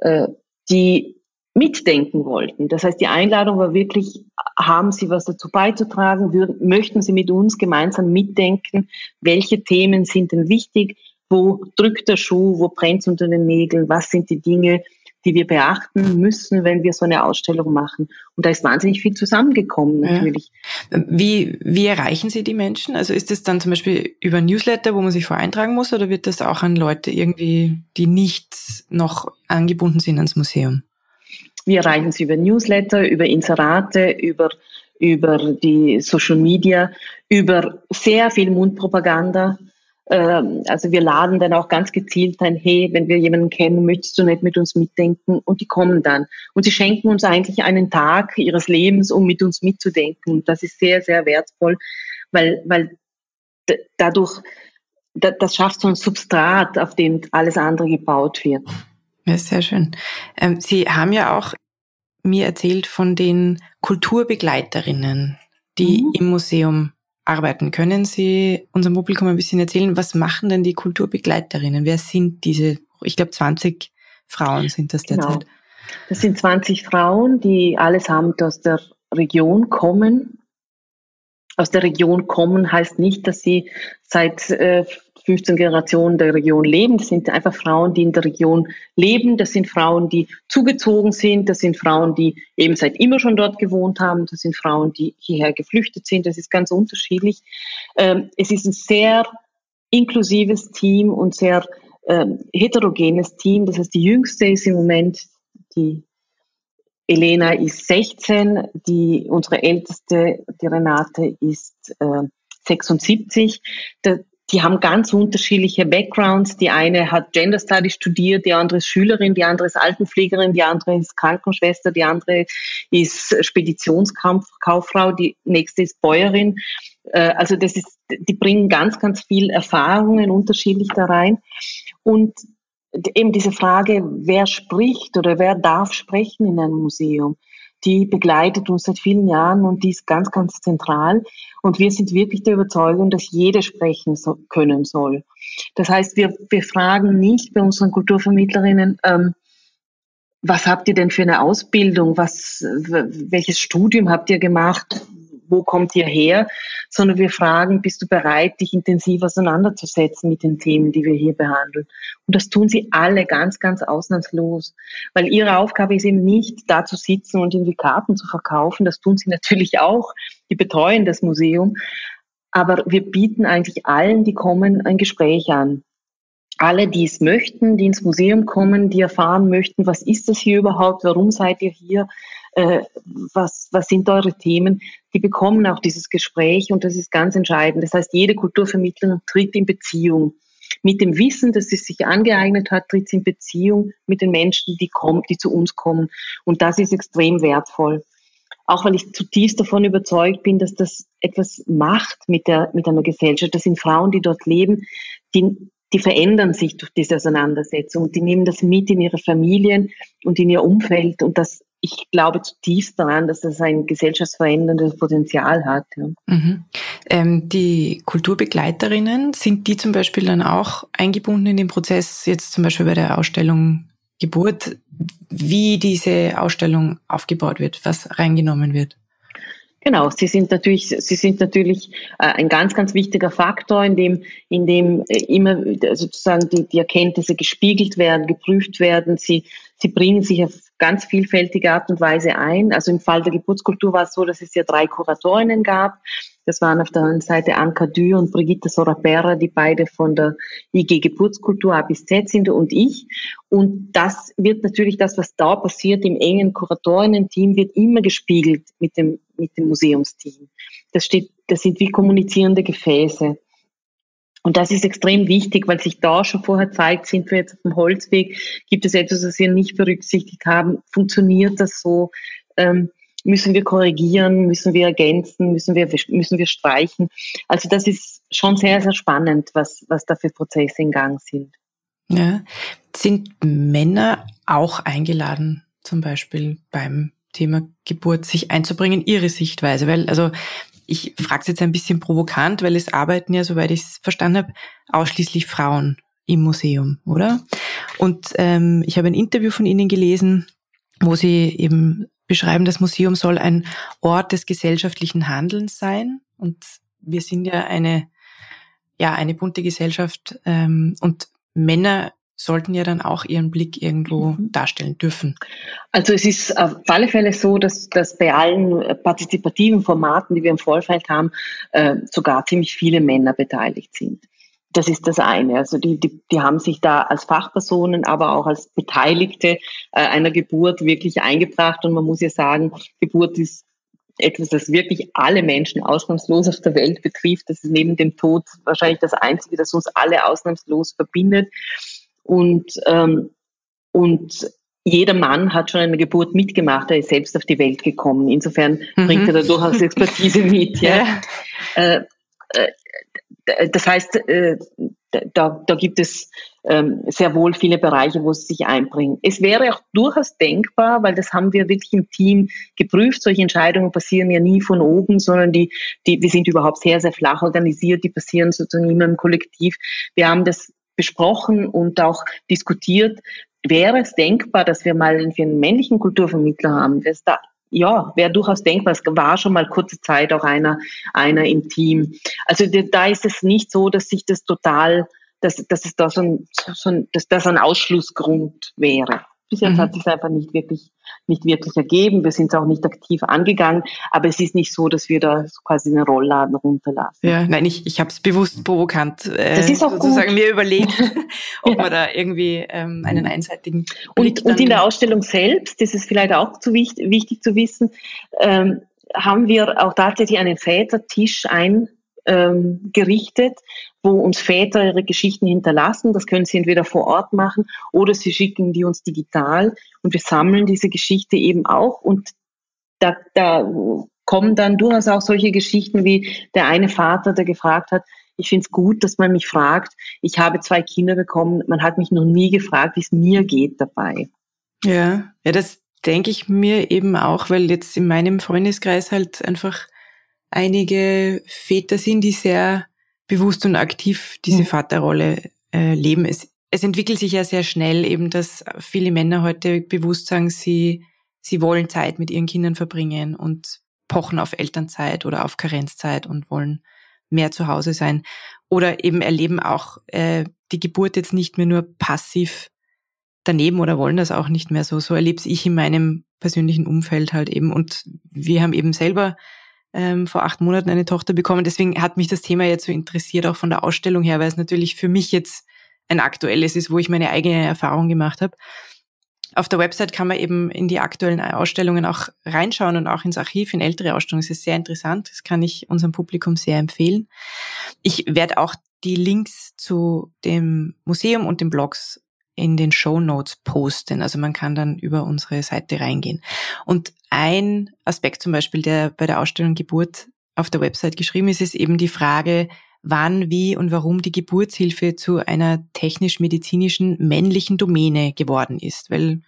Äh, die mitdenken wollten. Das heißt, die Einladung war wirklich, haben Sie was dazu beizutragen? Würden, möchten Sie mit uns gemeinsam mitdenken? Welche Themen sind denn wichtig? Wo drückt der Schuh? Wo brennt es unter den Nägeln? Was sind die Dinge, die wir beachten müssen, wenn wir so eine Ausstellung machen. Und da ist wahnsinnig viel zusammengekommen natürlich. Ja. Wie, wie erreichen Sie die Menschen? Also ist das dann zum Beispiel über Newsletter, wo man sich voreintragen muss, oder wird das auch an Leute irgendwie, die nicht noch angebunden sind ans Museum? Wir erreichen sie über Newsletter, über Inserate, über, über die Social Media, über sehr viel Mundpropaganda. Ähm, also wir laden dann auch ganz gezielt ein, hey, wenn wir jemanden kennen, möchtest du nicht mit uns mitdenken? Und die kommen dann. Und sie schenken uns eigentlich einen Tag ihres Lebens, um mit uns mitzudenken. Und das ist sehr, sehr wertvoll, weil, weil dadurch, das schafft so ein Substrat, auf dem alles andere gebaut wird. Ja, sehr schön. Ähm, Sie haben ja auch mir erzählt von den Kulturbegleiterinnen, die mhm. im Museum arbeiten. Können Sie unserem Publikum ein bisschen erzählen, was machen denn die Kulturbegleiterinnen? Wer sind diese, ich glaube 20 Frauen sind das genau. derzeit? Genau. Das sind 20 Frauen, die allesamt aus der Region kommen. Aus der Region kommen heißt nicht, dass sie seit äh, 15 Generationen der Region leben. Das sind einfach Frauen, die in der Region leben. Das sind Frauen, die zugezogen sind. Das sind Frauen, die eben seit immer schon dort gewohnt haben. Das sind Frauen, die hierher geflüchtet sind. Das ist ganz unterschiedlich. Ähm, es ist ein sehr inklusives Team und sehr ähm, heterogenes Team. Das heißt, die jüngste ist im Moment die Elena ist 16, die unsere älteste, die Renate ist äh, 76. Der, die haben ganz unterschiedliche Backgrounds. Die eine hat Gender Studies studiert, die andere ist Schülerin, die andere ist Altenpflegerin, die andere ist Krankenschwester, die andere ist Speditionskauffrau, die nächste ist Bäuerin. Äh, also das ist, die bringen ganz, ganz viel Erfahrungen unterschiedlich da rein. Und eben diese Frage, wer spricht oder wer darf sprechen in einem Museum die begleitet uns seit vielen Jahren und die ist ganz, ganz zentral. Und wir sind wirklich der Überzeugung, dass jeder sprechen so, können soll. Das heißt, wir, wir fragen nicht bei unseren Kulturvermittlerinnen, ähm, was habt ihr denn für eine Ausbildung? Was, welches Studium habt ihr gemacht? Wo kommt ihr her, sondern wir fragen, bist du bereit, dich intensiv auseinanderzusetzen mit den Themen, die wir hier behandeln? Und das tun sie alle ganz, ganz ausnahmslos, weil ihre Aufgabe ist eben nicht, da zu sitzen und irgendwie Karten zu verkaufen. Das tun sie natürlich auch. Die betreuen das Museum. Aber wir bieten eigentlich allen, die kommen, ein Gespräch an alle, die es möchten, die ins Museum kommen, die erfahren möchten, was ist das hier überhaupt, warum seid ihr hier, äh, was, was sind eure Themen, die bekommen auch dieses Gespräch und das ist ganz entscheidend. Das heißt, jede Kulturvermittlerin tritt in Beziehung. Mit dem Wissen, dass sie sich angeeignet hat, tritt sie in Beziehung mit den Menschen, die, kommen, die zu uns kommen. Und das ist extrem wertvoll. Auch weil ich zutiefst davon überzeugt bin, dass das etwas macht mit, der, mit einer Gesellschaft. Das sind Frauen, die dort leben, die, die verändern sich durch diese Auseinandersetzung. Die nehmen das mit in ihre Familien und in ihr Umfeld. Und das ich glaube zutiefst daran, dass das ein gesellschaftsveränderndes Potenzial hat. Ja. Mhm. Ähm, die Kulturbegleiterinnen, sind die zum Beispiel dann auch eingebunden in den Prozess, jetzt zum Beispiel bei der Ausstellung Geburt, wie diese Ausstellung aufgebaut wird, was reingenommen wird? Genau, sie sind natürlich, sie sind natürlich äh, ein ganz, ganz wichtiger Faktor, in dem, in dem äh, immer sozusagen die, die Erkenntnisse gespiegelt werden, geprüft werden. Sie, sie bringen sich auf ganz vielfältige Art und Weise ein. Also im Fall der Geburtskultur war es so, dass es ja drei Kuratorinnen gab. Das waren auf der einen Seite Anka Dü und Brigitte Sorapera, die beide von der IG Geburtskultur A bis Z sind und ich. Und das wird natürlich das, was da passiert im engen Kuratorinnen-Team, wird immer gespiegelt mit dem, mit dem Museumsteam. Das steht, das sind wie kommunizierende Gefäße. Und das ist extrem wichtig, weil sich da schon vorher zeigt, sind wir jetzt auf dem Holzweg, gibt es etwas, das wir nicht berücksichtigt haben, funktioniert das so, ähm, müssen wir korrigieren, müssen wir ergänzen, müssen wir, müssen wir streichen. Also das ist schon sehr, sehr spannend, was, was da für Prozesse in Gang sind. Ja. Sind Männer auch eingeladen, zum Beispiel beim Thema Geburt sich einzubringen, ihre Sichtweise? Weil, also ich frage jetzt ein bisschen provokant, weil es arbeiten ja, soweit ich es verstanden habe, ausschließlich Frauen im Museum, oder? Und ähm, ich habe ein Interview von Ihnen gelesen, wo Sie eben beschreiben, das Museum soll ein Ort des gesellschaftlichen Handelns sein. Und wir sind ja eine, ja, eine bunte Gesellschaft ähm, und Männer sollten ja dann auch ihren Blick irgendwo mhm. darstellen dürfen. Also es ist auf alle Fälle so, dass, dass bei allen partizipativen Formaten, die wir im Vorfeld haben, äh, sogar ziemlich viele Männer beteiligt sind. Das ist das eine. Also die, die, die haben sich da als Fachpersonen, aber auch als Beteiligte äh, einer Geburt wirklich eingebracht. Und man muss ja sagen, Geburt ist etwas, das wirklich alle Menschen ausnahmslos auf der Welt betrifft. Das ist neben dem Tod wahrscheinlich das Einzige, das uns alle ausnahmslos verbindet. Und, ähm, und jeder Mann hat schon eine Geburt mitgemacht, er ist selbst auf die Welt gekommen. Insofern mhm. bringt er da durchaus Expertise mit. Ja. ja. Äh, äh, das heißt, äh, da, da gibt es ähm, sehr wohl viele Bereiche, wo es sich einbringen. Es wäre auch durchaus denkbar, weil das haben wir wirklich im Team geprüft. Solche Entscheidungen passieren ja nie von oben, sondern die, die, wir sind überhaupt sehr, sehr flach organisiert. Die passieren sozusagen immer im Kollektiv. Wir haben das besprochen und auch diskutiert. Wäre es denkbar, dass wir mal einen männlichen Kulturvermittler haben? Das da, ja, wäre durchaus denkbar. Es war schon mal kurze Zeit auch einer, einer im Team. Also da ist es nicht so, dass sich das total, dass, dass es da so ein, so ein, dass das ein Ausschlussgrund wäre. Bis jetzt mhm. hat sich einfach nicht wirklich, nicht wirklich ergeben. Wir sind es auch nicht aktiv angegangen, aber es ist nicht so, dass wir da quasi einen Rollladen runterlassen. Ja, nein, ich, ich habe es bewusst provokant äh, das ist auch sozusagen gut. mir überlegt, ob ja. man da irgendwie ähm, einen einseitigen und, und in der Ausstellung selbst, das ist vielleicht auch zu wichtig, wichtig zu wissen, ähm, haben wir auch tatsächlich einen Vätertisch ein ähm, wo uns Väter ihre Geschichten hinterlassen. Das können sie entweder vor Ort machen oder sie schicken die uns digital. Und wir sammeln diese Geschichte eben auch. Und da, da kommen dann durchaus auch solche Geschichten wie der eine Vater, der gefragt hat, ich finde es gut, dass man mich fragt, ich habe zwei Kinder bekommen, man hat mich noch nie gefragt, wie es mir geht dabei. Ja, ja, das denke ich mir eben auch, weil jetzt in meinem Freundeskreis halt einfach einige Väter sind, die sehr bewusst und aktiv diese mhm. Vaterrolle äh, leben. Es, es entwickelt sich ja sehr schnell eben, dass viele Männer heute bewusst sagen, sie, sie wollen Zeit mit ihren Kindern verbringen und pochen auf Elternzeit oder auf Karenzzeit und wollen mehr zu Hause sein. Oder eben erleben auch äh, die Geburt jetzt nicht mehr nur passiv daneben oder wollen das auch nicht mehr so. So erlebe ich in meinem persönlichen Umfeld halt eben. Und wir haben eben selber ähm, vor acht Monaten eine Tochter bekommen. Deswegen hat mich das Thema jetzt so interessiert, auch von der Ausstellung her, weil es natürlich für mich jetzt ein aktuelles ist, wo ich meine eigene Erfahrung gemacht habe. Auf der Website kann man eben in die aktuellen Ausstellungen auch reinschauen und auch ins Archiv, in ältere Ausstellungen. Das ist sehr interessant. Das kann ich unserem Publikum sehr empfehlen. Ich werde auch die Links zu dem Museum und den Blogs in den Show Notes posten. Also man kann dann über unsere Seite reingehen. Und ein Aspekt zum Beispiel, der bei der Ausstellung Geburt auf der Website geschrieben ist, ist eben die Frage, wann, wie und warum die Geburtshilfe zu einer technisch-medizinischen männlichen Domäne geworden ist. Weil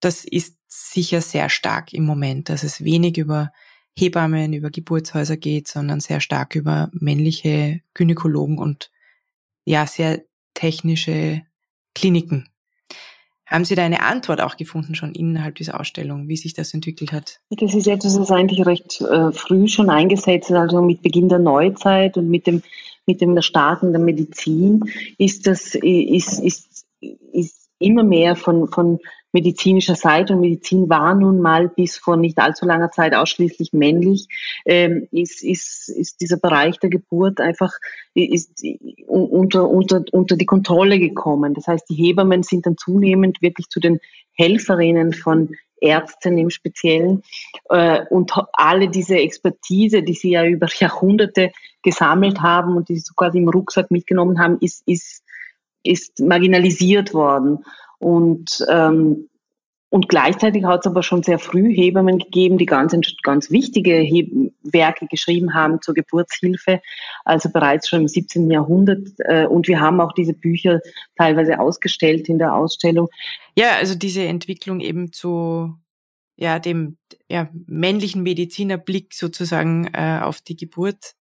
das ist sicher sehr stark im Moment, dass es wenig über Hebammen, über Geburtshäuser geht, sondern sehr stark über männliche Gynäkologen und ja, sehr technische Kliniken. Haben Sie da eine Antwort auch gefunden schon innerhalb dieser Ausstellung, wie sich das entwickelt hat? Das ist etwas, das eigentlich recht äh, früh schon eingesetzt ist, also mit Beginn der Neuzeit und mit dem, mit dem Starten der Medizin ist das, ist, ist, ist immer mehr von, von medizinischer Seite und Medizin war nun mal bis vor nicht allzu langer Zeit ausschließlich männlich, ähm, ist, ist, ist dieser Bereich der Geburt einfach ist unter, unter, unter die Kontrolle gekommen. Das heißt, die Hebammen sind dann zunehmend wirklich zu den Helferinnen von Ärzten im Speziellen äh, und alle diese Expertise, die sie ja über Jahrhunderte gesammelt haben und die sie quasi im Rucksack mitgenommen haben, ist, ist, ist marginalisiert worden. Und, ähm, und gleichzeitig hat es aber schon sehr früh Hebammen gegeben, die ganz, ganz wichtige Heb Werke geschrieben haben zur Geburtshilfe, also bereits schon im 17. Jahrhundert. Äh, und wir haben auch diese Bücher teilweise ausgestellt in der Ausstellung. Ja, also diese Entwicklung eben zu ja, dem ja, männlichen Medizinerblick sozusagen äh, auf die Geburt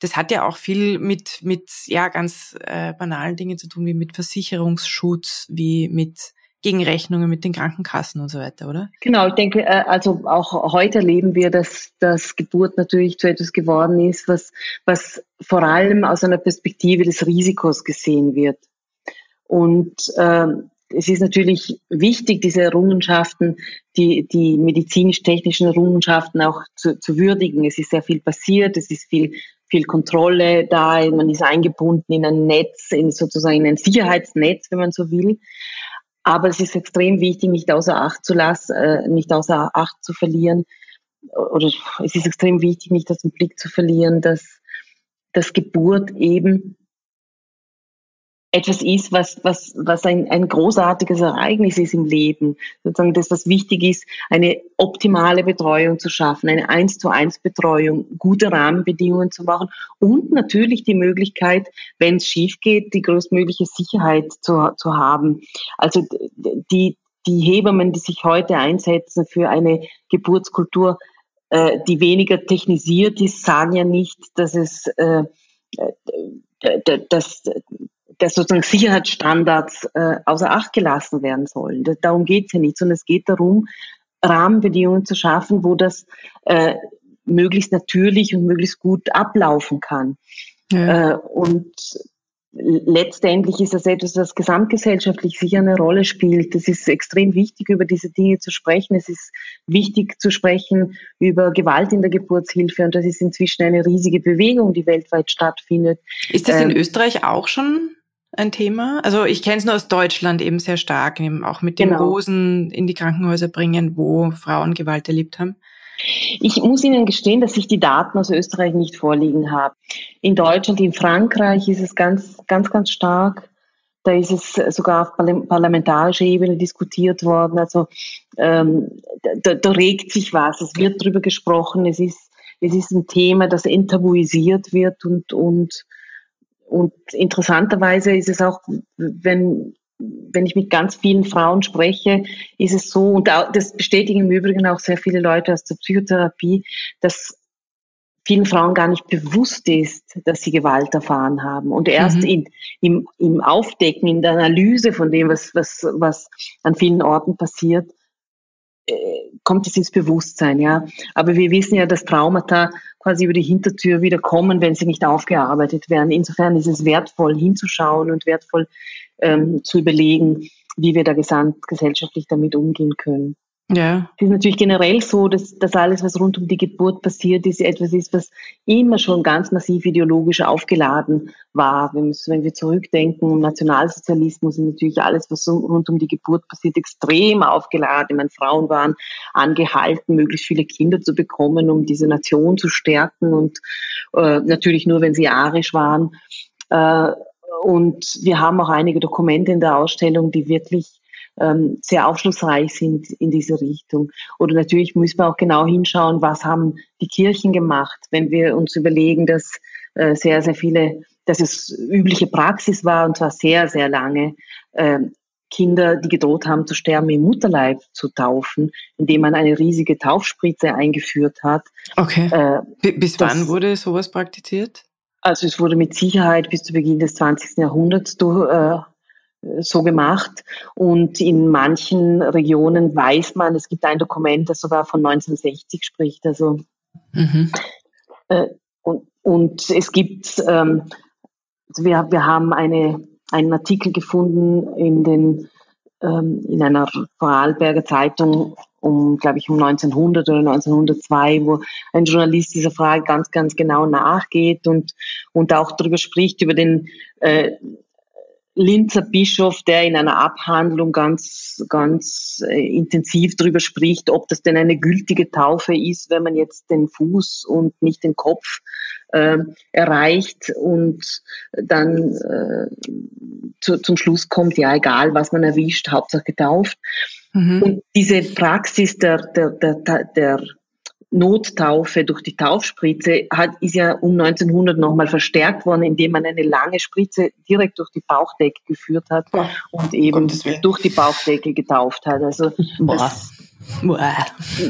das hat ja auch viel mit, mit ja, ganz äh, banalen Dingen zu tun, wie mit Versicherungsschutz, wie mit Gegenrechnungen mit den Krankenkassen und so weiter, oder? Genau, ich denke, äh, also auch heute erleben wir, dass, dass Geburt natürlich zu etwas geworden ist, was, was vor allem aus einer Perspektive des Risikos gesehen wird. Und äh, es ist natürlich wichtig, diese Errungenschaften, die, die medizinisch-technischen Errungenschaften auch zu, zu würdigen. Es ist sehr viel passiert, es ist viel, viel Kontrolle da, man ist eingebunden in ein Netz, in sozusagen in ein Sicherheitsnetz, wenn man so will. Aber es ist extrem wichtig, nicht außer Acht zu lassen, äh, nicht außer Acht zu verlieren. Oder es ist extrem wichtig, nicht aus dem Blick zu verlieren, dass, dass Geburt eben etwas ist, was, was, was ein, ein großartiges Ereignis ist im Leben. Sozusagen das, was wichtig ist, eine optimale Betreuung zu schaffen, eine eins zu eins Betreuung, gute Rahmenbedingungen zu machen und natürlich die Möglichkeit, wenn es schief geht, die größtmögliche Sicherheit zu, zu haben. Also die, die Hebammen, die sich heute einsetzen für eine Geburtskultur, äh, die weniger technisiert ist, sagen ja nicht, dass es äh, äh dass dass sozusagen Sicherheitsstandards äh, außer Acht gelassen werden sollen. Das, darum geht es ja nicht, sondern es geht darum, Rahmenbedingungen zu schaffen, wo das äh, möglichst natürlich und möglichst gut ablaufen kann. Ja. Äh, und letztendlich ist das etwas, das gesamtgesellschaftlich sicher eine Rolle spielt. Es ist extrem wichtig, über diese Dinge zu sprechen. Es ist wichtig zu sprechen über Gewalt in der Geburtshilfe und das ist inzwischen eine riesige Bewegung, die weltweit stattfindet. Ist das in ähm, Österreich auch schon ein Thema? Also ich kenne es nur aus Deutschland eben sehr stark, eben auch mit den genau. Rosen in die Krankenhäuser bringen, wo Frauen Gewalt erlebt haben. Ich muss Ihnen gestehen, dass ich die Daten aus Österreich nicht vorliegen habe. In Deutschland, in Frankreich ist es ganz, ganz, ganz stark. Da ist es sogar auf parlamentarischer Ebene diskutiert worden. Also ähm, da, da regt sich was. Es wird drüber gesprochen. Es ist, es ist ein Thema, das enttabuisiert wird und, und und interessanterweise ist es auch, wenn, wenn ich mit ganz vielen Frauen spreche, ist es so, und das bestätigen im Übrigen auch sehr viele Leute aus der Psychotherapie, dass vielen Frauen gar nicht bewusst ist, dass sie Gewalt erfahren haben. Und erst mhm. in, im, im Aufdecken, in der Analyse von dem, was, was, was an vielen Orten passiert, kommt es ins Bewusstsein, ja. Aber wir wissen ja, dass Traumata quasi über die Hintertür wieder kommen, wenn sie nicht aufgearbeitet werden. Insofern ist es wertvoll hinzuschauen und wertvoll ähm, zu überlegen, wie wir da gesamtgesellschaftlich damit umgehen können. Ja. Es ist natürlich generell so, dass, dass alles, was rund um die Geburt passiert ist, etwas ist, was immer schon ganz massiv ideologisch aufgeladen war. Wenn, wenn wir zurückdenken, Nationalsozialismus ist natürlich alles, was rund um die Geburt passiert, extrem aufgeladen. Ich meine, Frauen waren angehalten, möglichst viele Kinder zu bekommen, um diese Nation zu stärken und äh, natürlich nur, wenn sie arisch waren. Äh, und wir haben auch einige Dokumente in der Ausstellung, die wirklich ähm, sehr aufschlussreich sind in diese Richtung. Oder natürlich müssen wir auch genau hinschauen, was haben die Kirchen gemacht, wenn wir uns überlegen, dass äh, sehr, sehr viele, dass es übliche Praxis war und zwar sehr, sehr lange, äh, Kinder, die gedroht haben zu sterben, im Mutterleib zu taufen, indem man eine riesige Taufspritze eingeführt hat. Okay. Äh, bis wann wurde sowas praktiziert? Also es wurde mit Sicherheit bis zu Beginn des 20. Jahrhunderts durch, äh, so gemacht. Und in manchen Regionen weiß man, es gibt ein Dokument, das sogar von 1960 spricht. Also mhm. äh, und, und es gibt, ähm, wir, wir haben eine, einen Artikel gefunden in den ähm, in einer Vorarlberger Zeitung um, glaube ich, um 1900 oder 1902, wo ein Journalist dieser Frage ganz, ganz genau nachgeht und, und auch darüber spricht, über den äh, Linzer Bischof, der in einer Abhandlung ganz, ganz äh, intensiv darüber spricht, ob das denn eine gültige Taufe ist, wenn man jetzt den Fuß und nicht den Kopf äh, erreicht und dann äh, zu, zum Schluss kommt, ja egal, was man erwischt, Hauptsache getauft. Mhm. Und diese Praxis der, der, der, der Nottaufe durch die Taufspritze hat, ist ja um 1900 nochmal verstärkt worden, indem man eine lange Spritze direkt durch die Bauchdecke geführt hat Boah, und eben durch die Bauchdecke getauft hat. Also das,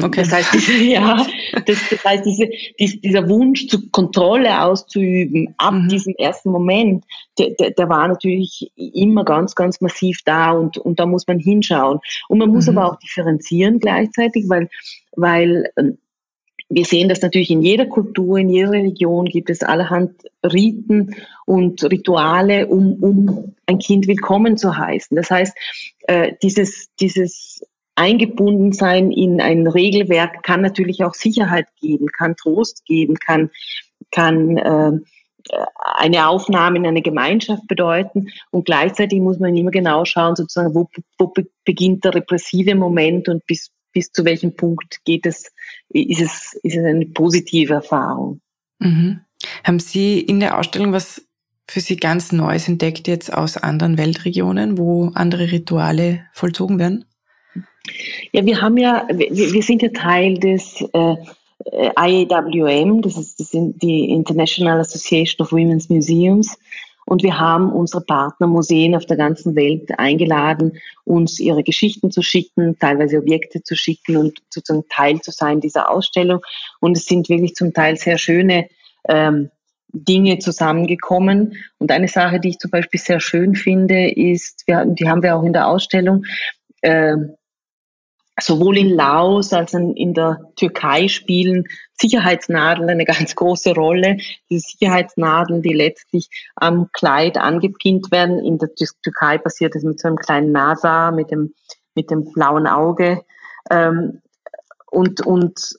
Okay. Das heißt, diese, ja, das, das heißt, diese, diese, dieser Wunsch, zu Kontrolle auszuüben, ab mhm. diesem ersten Moment, der, der, der, war natürlich immer ganz, ganz massiv da und, und da muss man hinschauen. Und man muss mhm. aber auch differenzieren gleichzeitig, weil, weil ähm, wir sehen das natürlich in jeder Kultur, in jeder Religion gibt es allerhand Riten und Rituale, um, um ein Kind willkommen zu heißen. Das heißt, äh, dieses, dieses eingebunden sein in ein Regelwerk kann natürlich auch Sicherheit geben, kann Trost geben, kann, kann äh, eine Aufnahme in eine Gemeinschaft bedeuten. Und gleichzeitig muss man immer genau schauen, sozusagen, wo, wo beginnt der repressive Moment und bis, bis zu welchem Punkt geht es, ist es, ist es eine positive Erfahrung. Mhm. Haben Sie in der Ausstellung was für Sie ganz Neues entdeckt jetzt aus anderen Weltregionen, wo andere Rituale vollzogen werden? Ja, wir haben ja, wir, wir sind ja Teil des äh, IAWM, das ist, das die International Association of Women's Museums. Und wir haben unsere Partnermuseen auf der ganzen Welt eingeladen, uns ihre Geschichten zu schicken, teilweise Objekte zu schicken und sozusagen Teil zu sein dieser Ausstellung. Und es sind wirklich zum Teil sehr schöne ähm, Dinge zusammengekommen. Und eine Sache, die ich zum Beispiel sehr schön finde, ist, wir, die haben wir auch in der Ausstellung, äh, sowohl in Laos als auch in der Türkei spielen Sicherheitsnadeln eine ganz große Rolle. Diese Sicherheitsnadeln, die letztlich am Kleid angepinnt werden. In der Türkei passiert es mit so einem kleinen Nasa, mit dem, mit dem blauen Auge. Ähm, und, und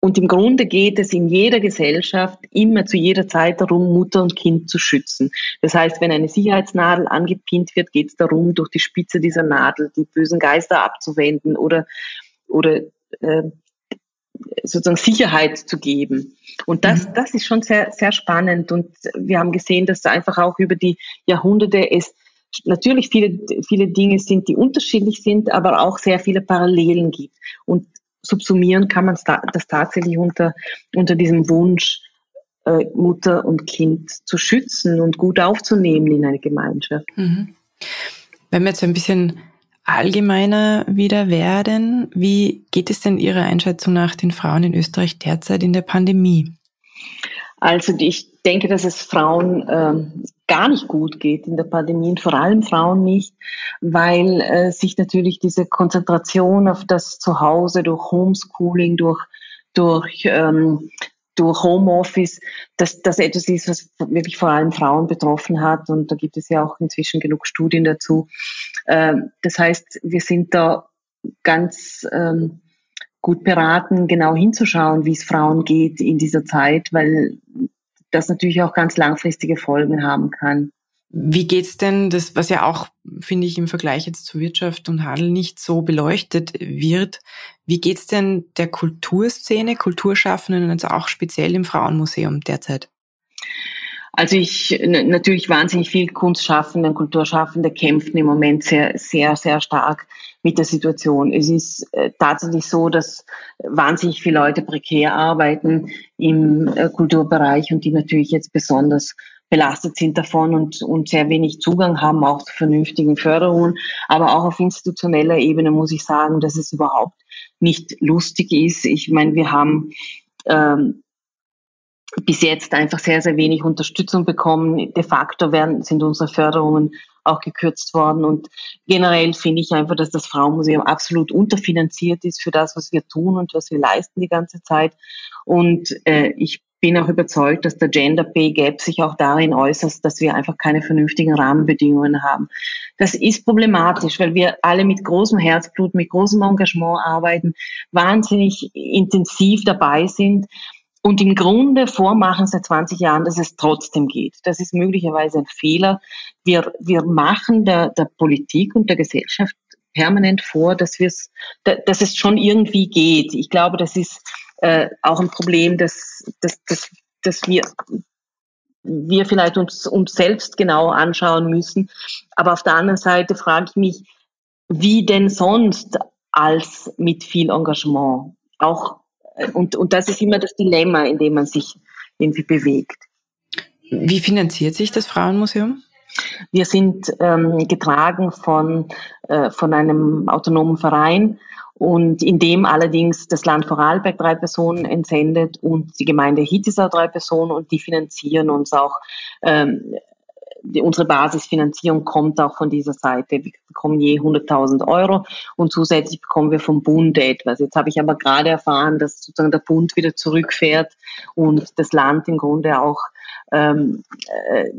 und im Grunde geht es in jeder Gesellschaft immer zu jeder Zeit darum, Mutter und Kind zu schützen. Das heißt, wenn eine Sicherheitsnadel angepinnt wird, geht es darum, durch die Spitze dieser Nadel die bösen Geister abzuwenden oder, oder äh, sozusagen Sicherheit zu geben. Und das, mhm. das ist schon sehr, sehr spannend. Und wir haben gesehen, dass einfach auch über die Jahrhunderte es natürlich viele, viele Dinge sind, die unterschiedlich sind, aber auch sehr viele Parallelen gibt. Und subsumieren kann man das tatsächlich unter, unter diesem Wunsch, äh, Mutter und Kind zu schützen und gut aufzunehmen in eine Gemeinschaft. Mhm. Wenn wir jetzt ein bisschen allgemeiner wieder werden, wie geht es denn Ihrer Einschätzung nach den Frauen in Österreich derzeit in der Pandemie? Also ich denke, dass es Frauen ähm, gar nicht gut geht in der Pandemie und vor allem Frauen nicht, weil äh, sich natürlich diese Konzentration auf das Zuhause durch Homeschooling, durch, durch, ähm, durch Homeoffice, dass das etwas ist, was wirklich vor allem Frauen betroffen hat. Und da gibt es ja auch inzwischen genug Studien dazu. Ähm, das heißt, wir sind da ganz ähm, gut beraten, genau hinzuschauen, wie es Frauen geht in dieser Zeit, weil das natürlich auch ganz langfristige Folgen haben kann. Wie geht's denn, das, was ja auch, finde ich, im Vergleich jetzt zu Wirtschaft und Handel nicht so beleuchtet wird, wie geht's denn der Kulturszene, Kulturschaffenden, also auch speziell im Frauenmuseum derzeit? Also ich natürlich wahnsinnig viel Kunstschaffende, Kulturschaffende kämpfen im Moment sehr, sehr, sehr stark mit der Situation. Es ist äh, tatsächlich so, dass wahnsinnig viele Leute prekär arbeiten im äh, Kulturbereich und die natürlich jetzt besonders belastet sind davon und, und sehr wenig Zugang haben auch zu vernünftigen Förderungen. Aber auch auf institutioneller Ebene muss ich sagen, dass es überhaupt nicht lustig ist. Ich meine, wir haben ähm, bis jetzt einfach sehr, sehr wenig Unterstützung bekommen. De facto werden, sind unsere Förderungen auch gekürzt worden. Und generell finde ich einfach, dass das Frauenmuseum absolut unterfinanziert ist für das, was wir tun und was wir leisten die ganze Zeit. Und äh, ich bin auch überzeugt, dass der Gender Pay Gap sich auch darin äußert, dass wir einfach keine vernünftigen Rahmenbedingungen haben. Das ist problematisch, weil wir alle mit großem Herzblut, mit großem Engagement arbeiten, wahnsinnig intensiv dabei sind und im Grunde vormachen seit 20 Jahren, dass es trotzdem geht. Das ist möglicherweise ein Fehler. Wir, wir machen der, der Politik und der Gesellschaft permanent vor, dass, wir's, dass es schon irgendwie geht. Ich glaube, das ist äh, auch ein Problem, dass, dass, dass, dass wir, wir vielleicht uns, uns selbst genau anschauen müssen. Aber auf der anderen Seite frage ich mich, wie denn sonst als mit viel Engagement? Auch und, und das ist immer das Dilemma, in dem man sich irgendwie bewegt. Wie finanziert sich das Frauenmuseum? Wir sind ähm, getragen von, äh, von einem autonomen Verein und in dem allerdings das Land Vorarlberg drei Personen entsendet und die Gemeinde Hittisau drei Personen und die finanzieren uns auch ähm, die, unsere Basisfinanzierung kommt auch von dieser Seite. Wir bekommen je 100.000 Euro und zusätzlich bekommen wir vom Bund etwas. Jetzt habe ich aber gerade erfahren, dass sozusagen der Bund wieder zurückfährt und das Land im Grunde auch ähm, äh,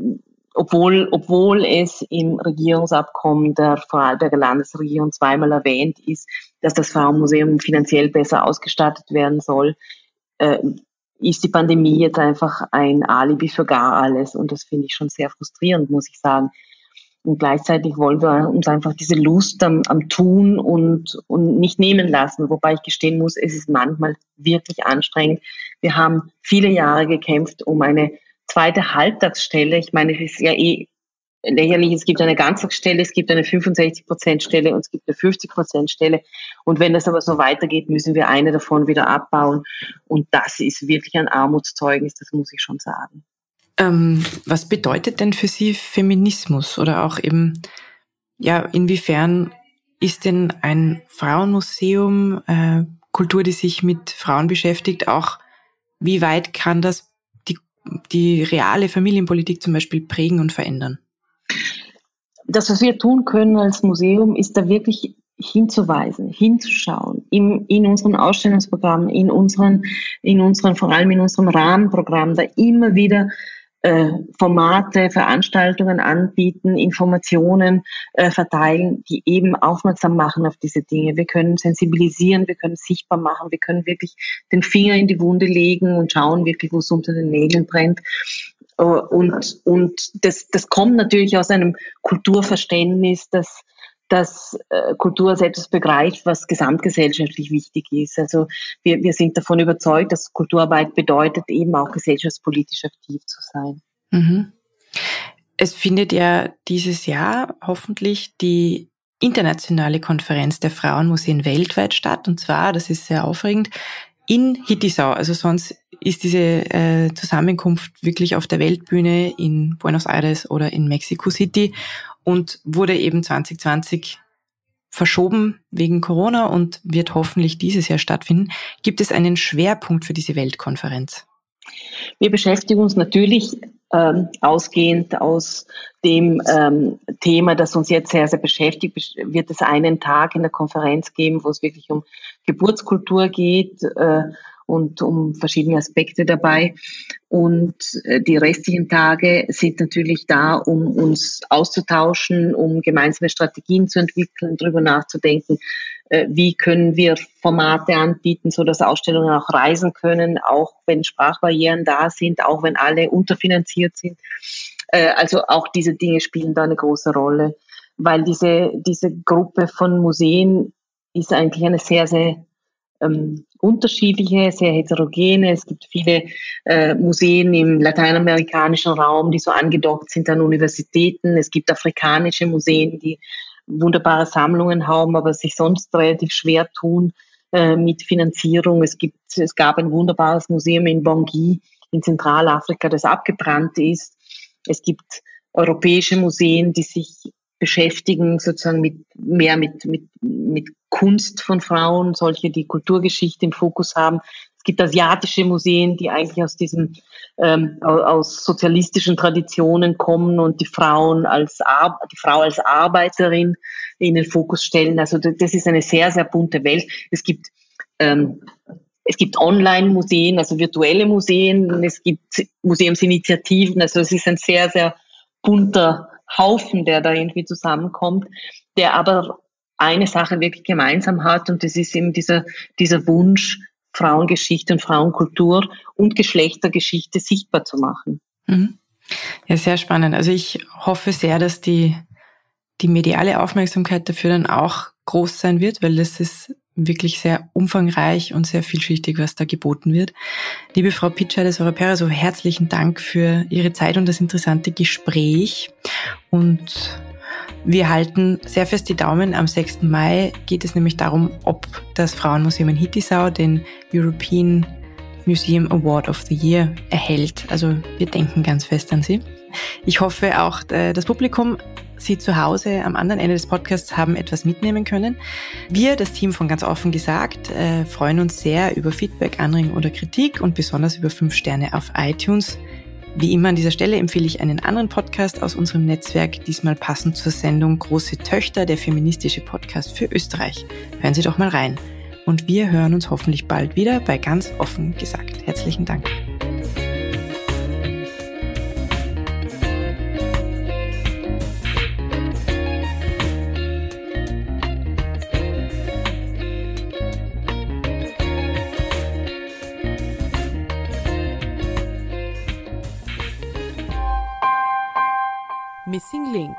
obwohl, obwohl es im Regierungsabkommen der Vorarlberger Landesregierung zweimal erwähnt ist, dass das Frauenmuseum finanziell besser ausgestattet werden soll, äh, ist die Pandemie jetzt einfach ein Alibi für gar alles. Und das finde ich schon sehr frustrierend, muss ich sagen. Und gleichzeitig wollen wir uns einfach diese Lust am, am Tun und, und nicht nehmen lassen. Wobei ich gestehen muss, es ist manchmal wirklich anstrengend. Wir haben viele Jahre gekämpft um eine zweite Halbtagsstelle. Ich meine, es ist ja eh lächerlich. Es gibt eine Ganztagsstelle, es gibt eine 65-Prozent-Stelle und es gibt eine 50-Prozent-Stelle. Und wenn das aber so weitergeht, müssen wir eine davon wieder abbauen. Und das ist wirklich ein Armutszeugnis, das muss ich schon sagen. Ähm, was bedeutet denn für Sie Feminismus oder auch eben, ja, inwiefern ist denn ein Frauenmuseum, äh, Kultur, die sich mit Frauen beschäftigt, auch wie weit kann das die, die reale Familienpolitik zum Beispiel prägen und verändern? Das, was wir tun können als Museum, ist da wirklich hinzuweisen, hinzuschauen, in, in unseren Ausstellungsprogrammen, in unseren, in unseren, vor allem in unserem Rahmenprogramm, da immer wieder äh, Formate, Veranstaltungen anbieten, Informationen äh, verteilen, die eben aufmerksam machen auf diese Dinge. Wir können sensibilisieren, wir können sichtbar machen, wir können wirklich den Finger in die Wunde legen und schauen wirklich, wo es unter den Nägeln brennt. Äh, und, und das, das kommt natürlich aus einem Kulturverständnis, dass, dass äh, Kultur als etwas begreift, was gesamtgesellschaftlich wichtig ist. Also wir, wir sind davon überzeugt, dass Kulturarbeit bedeutet, eben auch gesellschaftspolitisch aktiv zu sein. Mhm. Es findet ja dieses Jahr hoffentlich die internationale Konferenz der Frauenmuseen weltweit statt. Und zwar, das ist sehr aufregend, in Hittisau. Also sonst ist diese äh, Zusammenkunft wirklich auf der Weltbühne in Buenos Aires oder in Mexico City und wurde eben 2020 verschoben wegen Corona und wird hoffentlich dieses Jahr stattfinden. Gibt es einen Schwerpunkt für diese Weltkonferenz? Wir beschäftigen uns natürlich ähm, ausgehend aus dem ähm, Thema, das uns jetzt sehr, sehr beschäftigt, wird es einen Tag in der Konferenz geben, wo es wirklich um Geburtskultur geht. Äh, und um verschiedene Aspekte dabei. Und äh, die restlichen Tage sind natürlich da, um uns auszutauschen, um gemeinsame Strategien zu entwickeln, darüber nachzudenken, äh, wie können wir Formate anbieten, so dass Ausstellungen auch reisen können, auch wenn Sprachbarrieren da sind, auch wenn alle unterfinanziert sind. Äh, also auch diese Dinge spielen da eine große Rolle, weil diese, diese Gruppe von Museen ist eigentlich eine sehr, sehr ähm, unterschiedliche, sehr heterogene. Es gibt viele äh, Museen im lateinamerikanischen Raum, die so angedockt sind an Universitäten. Es gibt afrikanische Museen, die wunderbare Sammlungen haben, aber sich sonst relativ schwer tun äh, mit Finanzierung. Es gibt, es gab ein wunderbares Museum in Bangui in Zentralafrika, das abgebrannt ist. Es gibt europäische Museen, die sich beschäftigen, sozusagen mit mehr mit, mit, mit Kunst von Frauen, solche, die Kulturgeschichte im Fokus haben. Es gibt asiatische Museen, die eigentlich aus diesen ähm, aus sozialistischen Traditionen kommen und die Frauen als Ar die Frau als Arbeiterin in den Fokus stellen. Also das ist eine sehr sehr bunte Welt. Es gibt ähm, es gibt Online-Museen, also virtuelle Museen, es gibt Museumsinitiativen, also es ist ein sehr, sehr bunter Haufen, der da irgendwie zusammenkommt, der aber eine Sache wirklich gemeinsam hat und das ist eben dieser, dieser Wunsch, Frauengeschichte und Frauenkultur und Geschlechtergeschichte sichtbar zu machen. Mhm. Ja, sehr spannend. Also ich hoffe sehr, dass die, die mediale Aufmerksamkeit dafür dann auch groß sein wird, weil das ist wirklich sehr umfangreich und sehr vielschichtig, was da geboten wird. Liebe Frau Pitscheides Europera, so herzlichen Dank für Ihre Zeit und das interessante Gespräch. Und wir halten sehr fest die Daumen. Am 6. Mai geht es nämlich darum, ob das Frauenmuseum in Hittisau den European Museum Award of the Year erhält. Also wir denken ganz fest an sie. Ich hoffe auch, äh, das Publikum Sie zu Hause am anderen Ende des Podcasts haben etwas mitnehmen können. Wir, das Team von ganz offen gesagt, äh, freuen uns sehr über Feedback, Anregungen oder Kritik und besonders über fünf Sterne auf iTunes. Wie immer an dieser Stelle empfehle ich einen anderen Podcast aus unserem Netzwerk, diesmal passend zur Sendung Große Töchter, der feministische Podcast für Österreich. Hören Sie doch mal rein. Und wir hören uns hoffentlich bald wieder bei ganz offen gesagt. Herzlichen Dank. Missing Link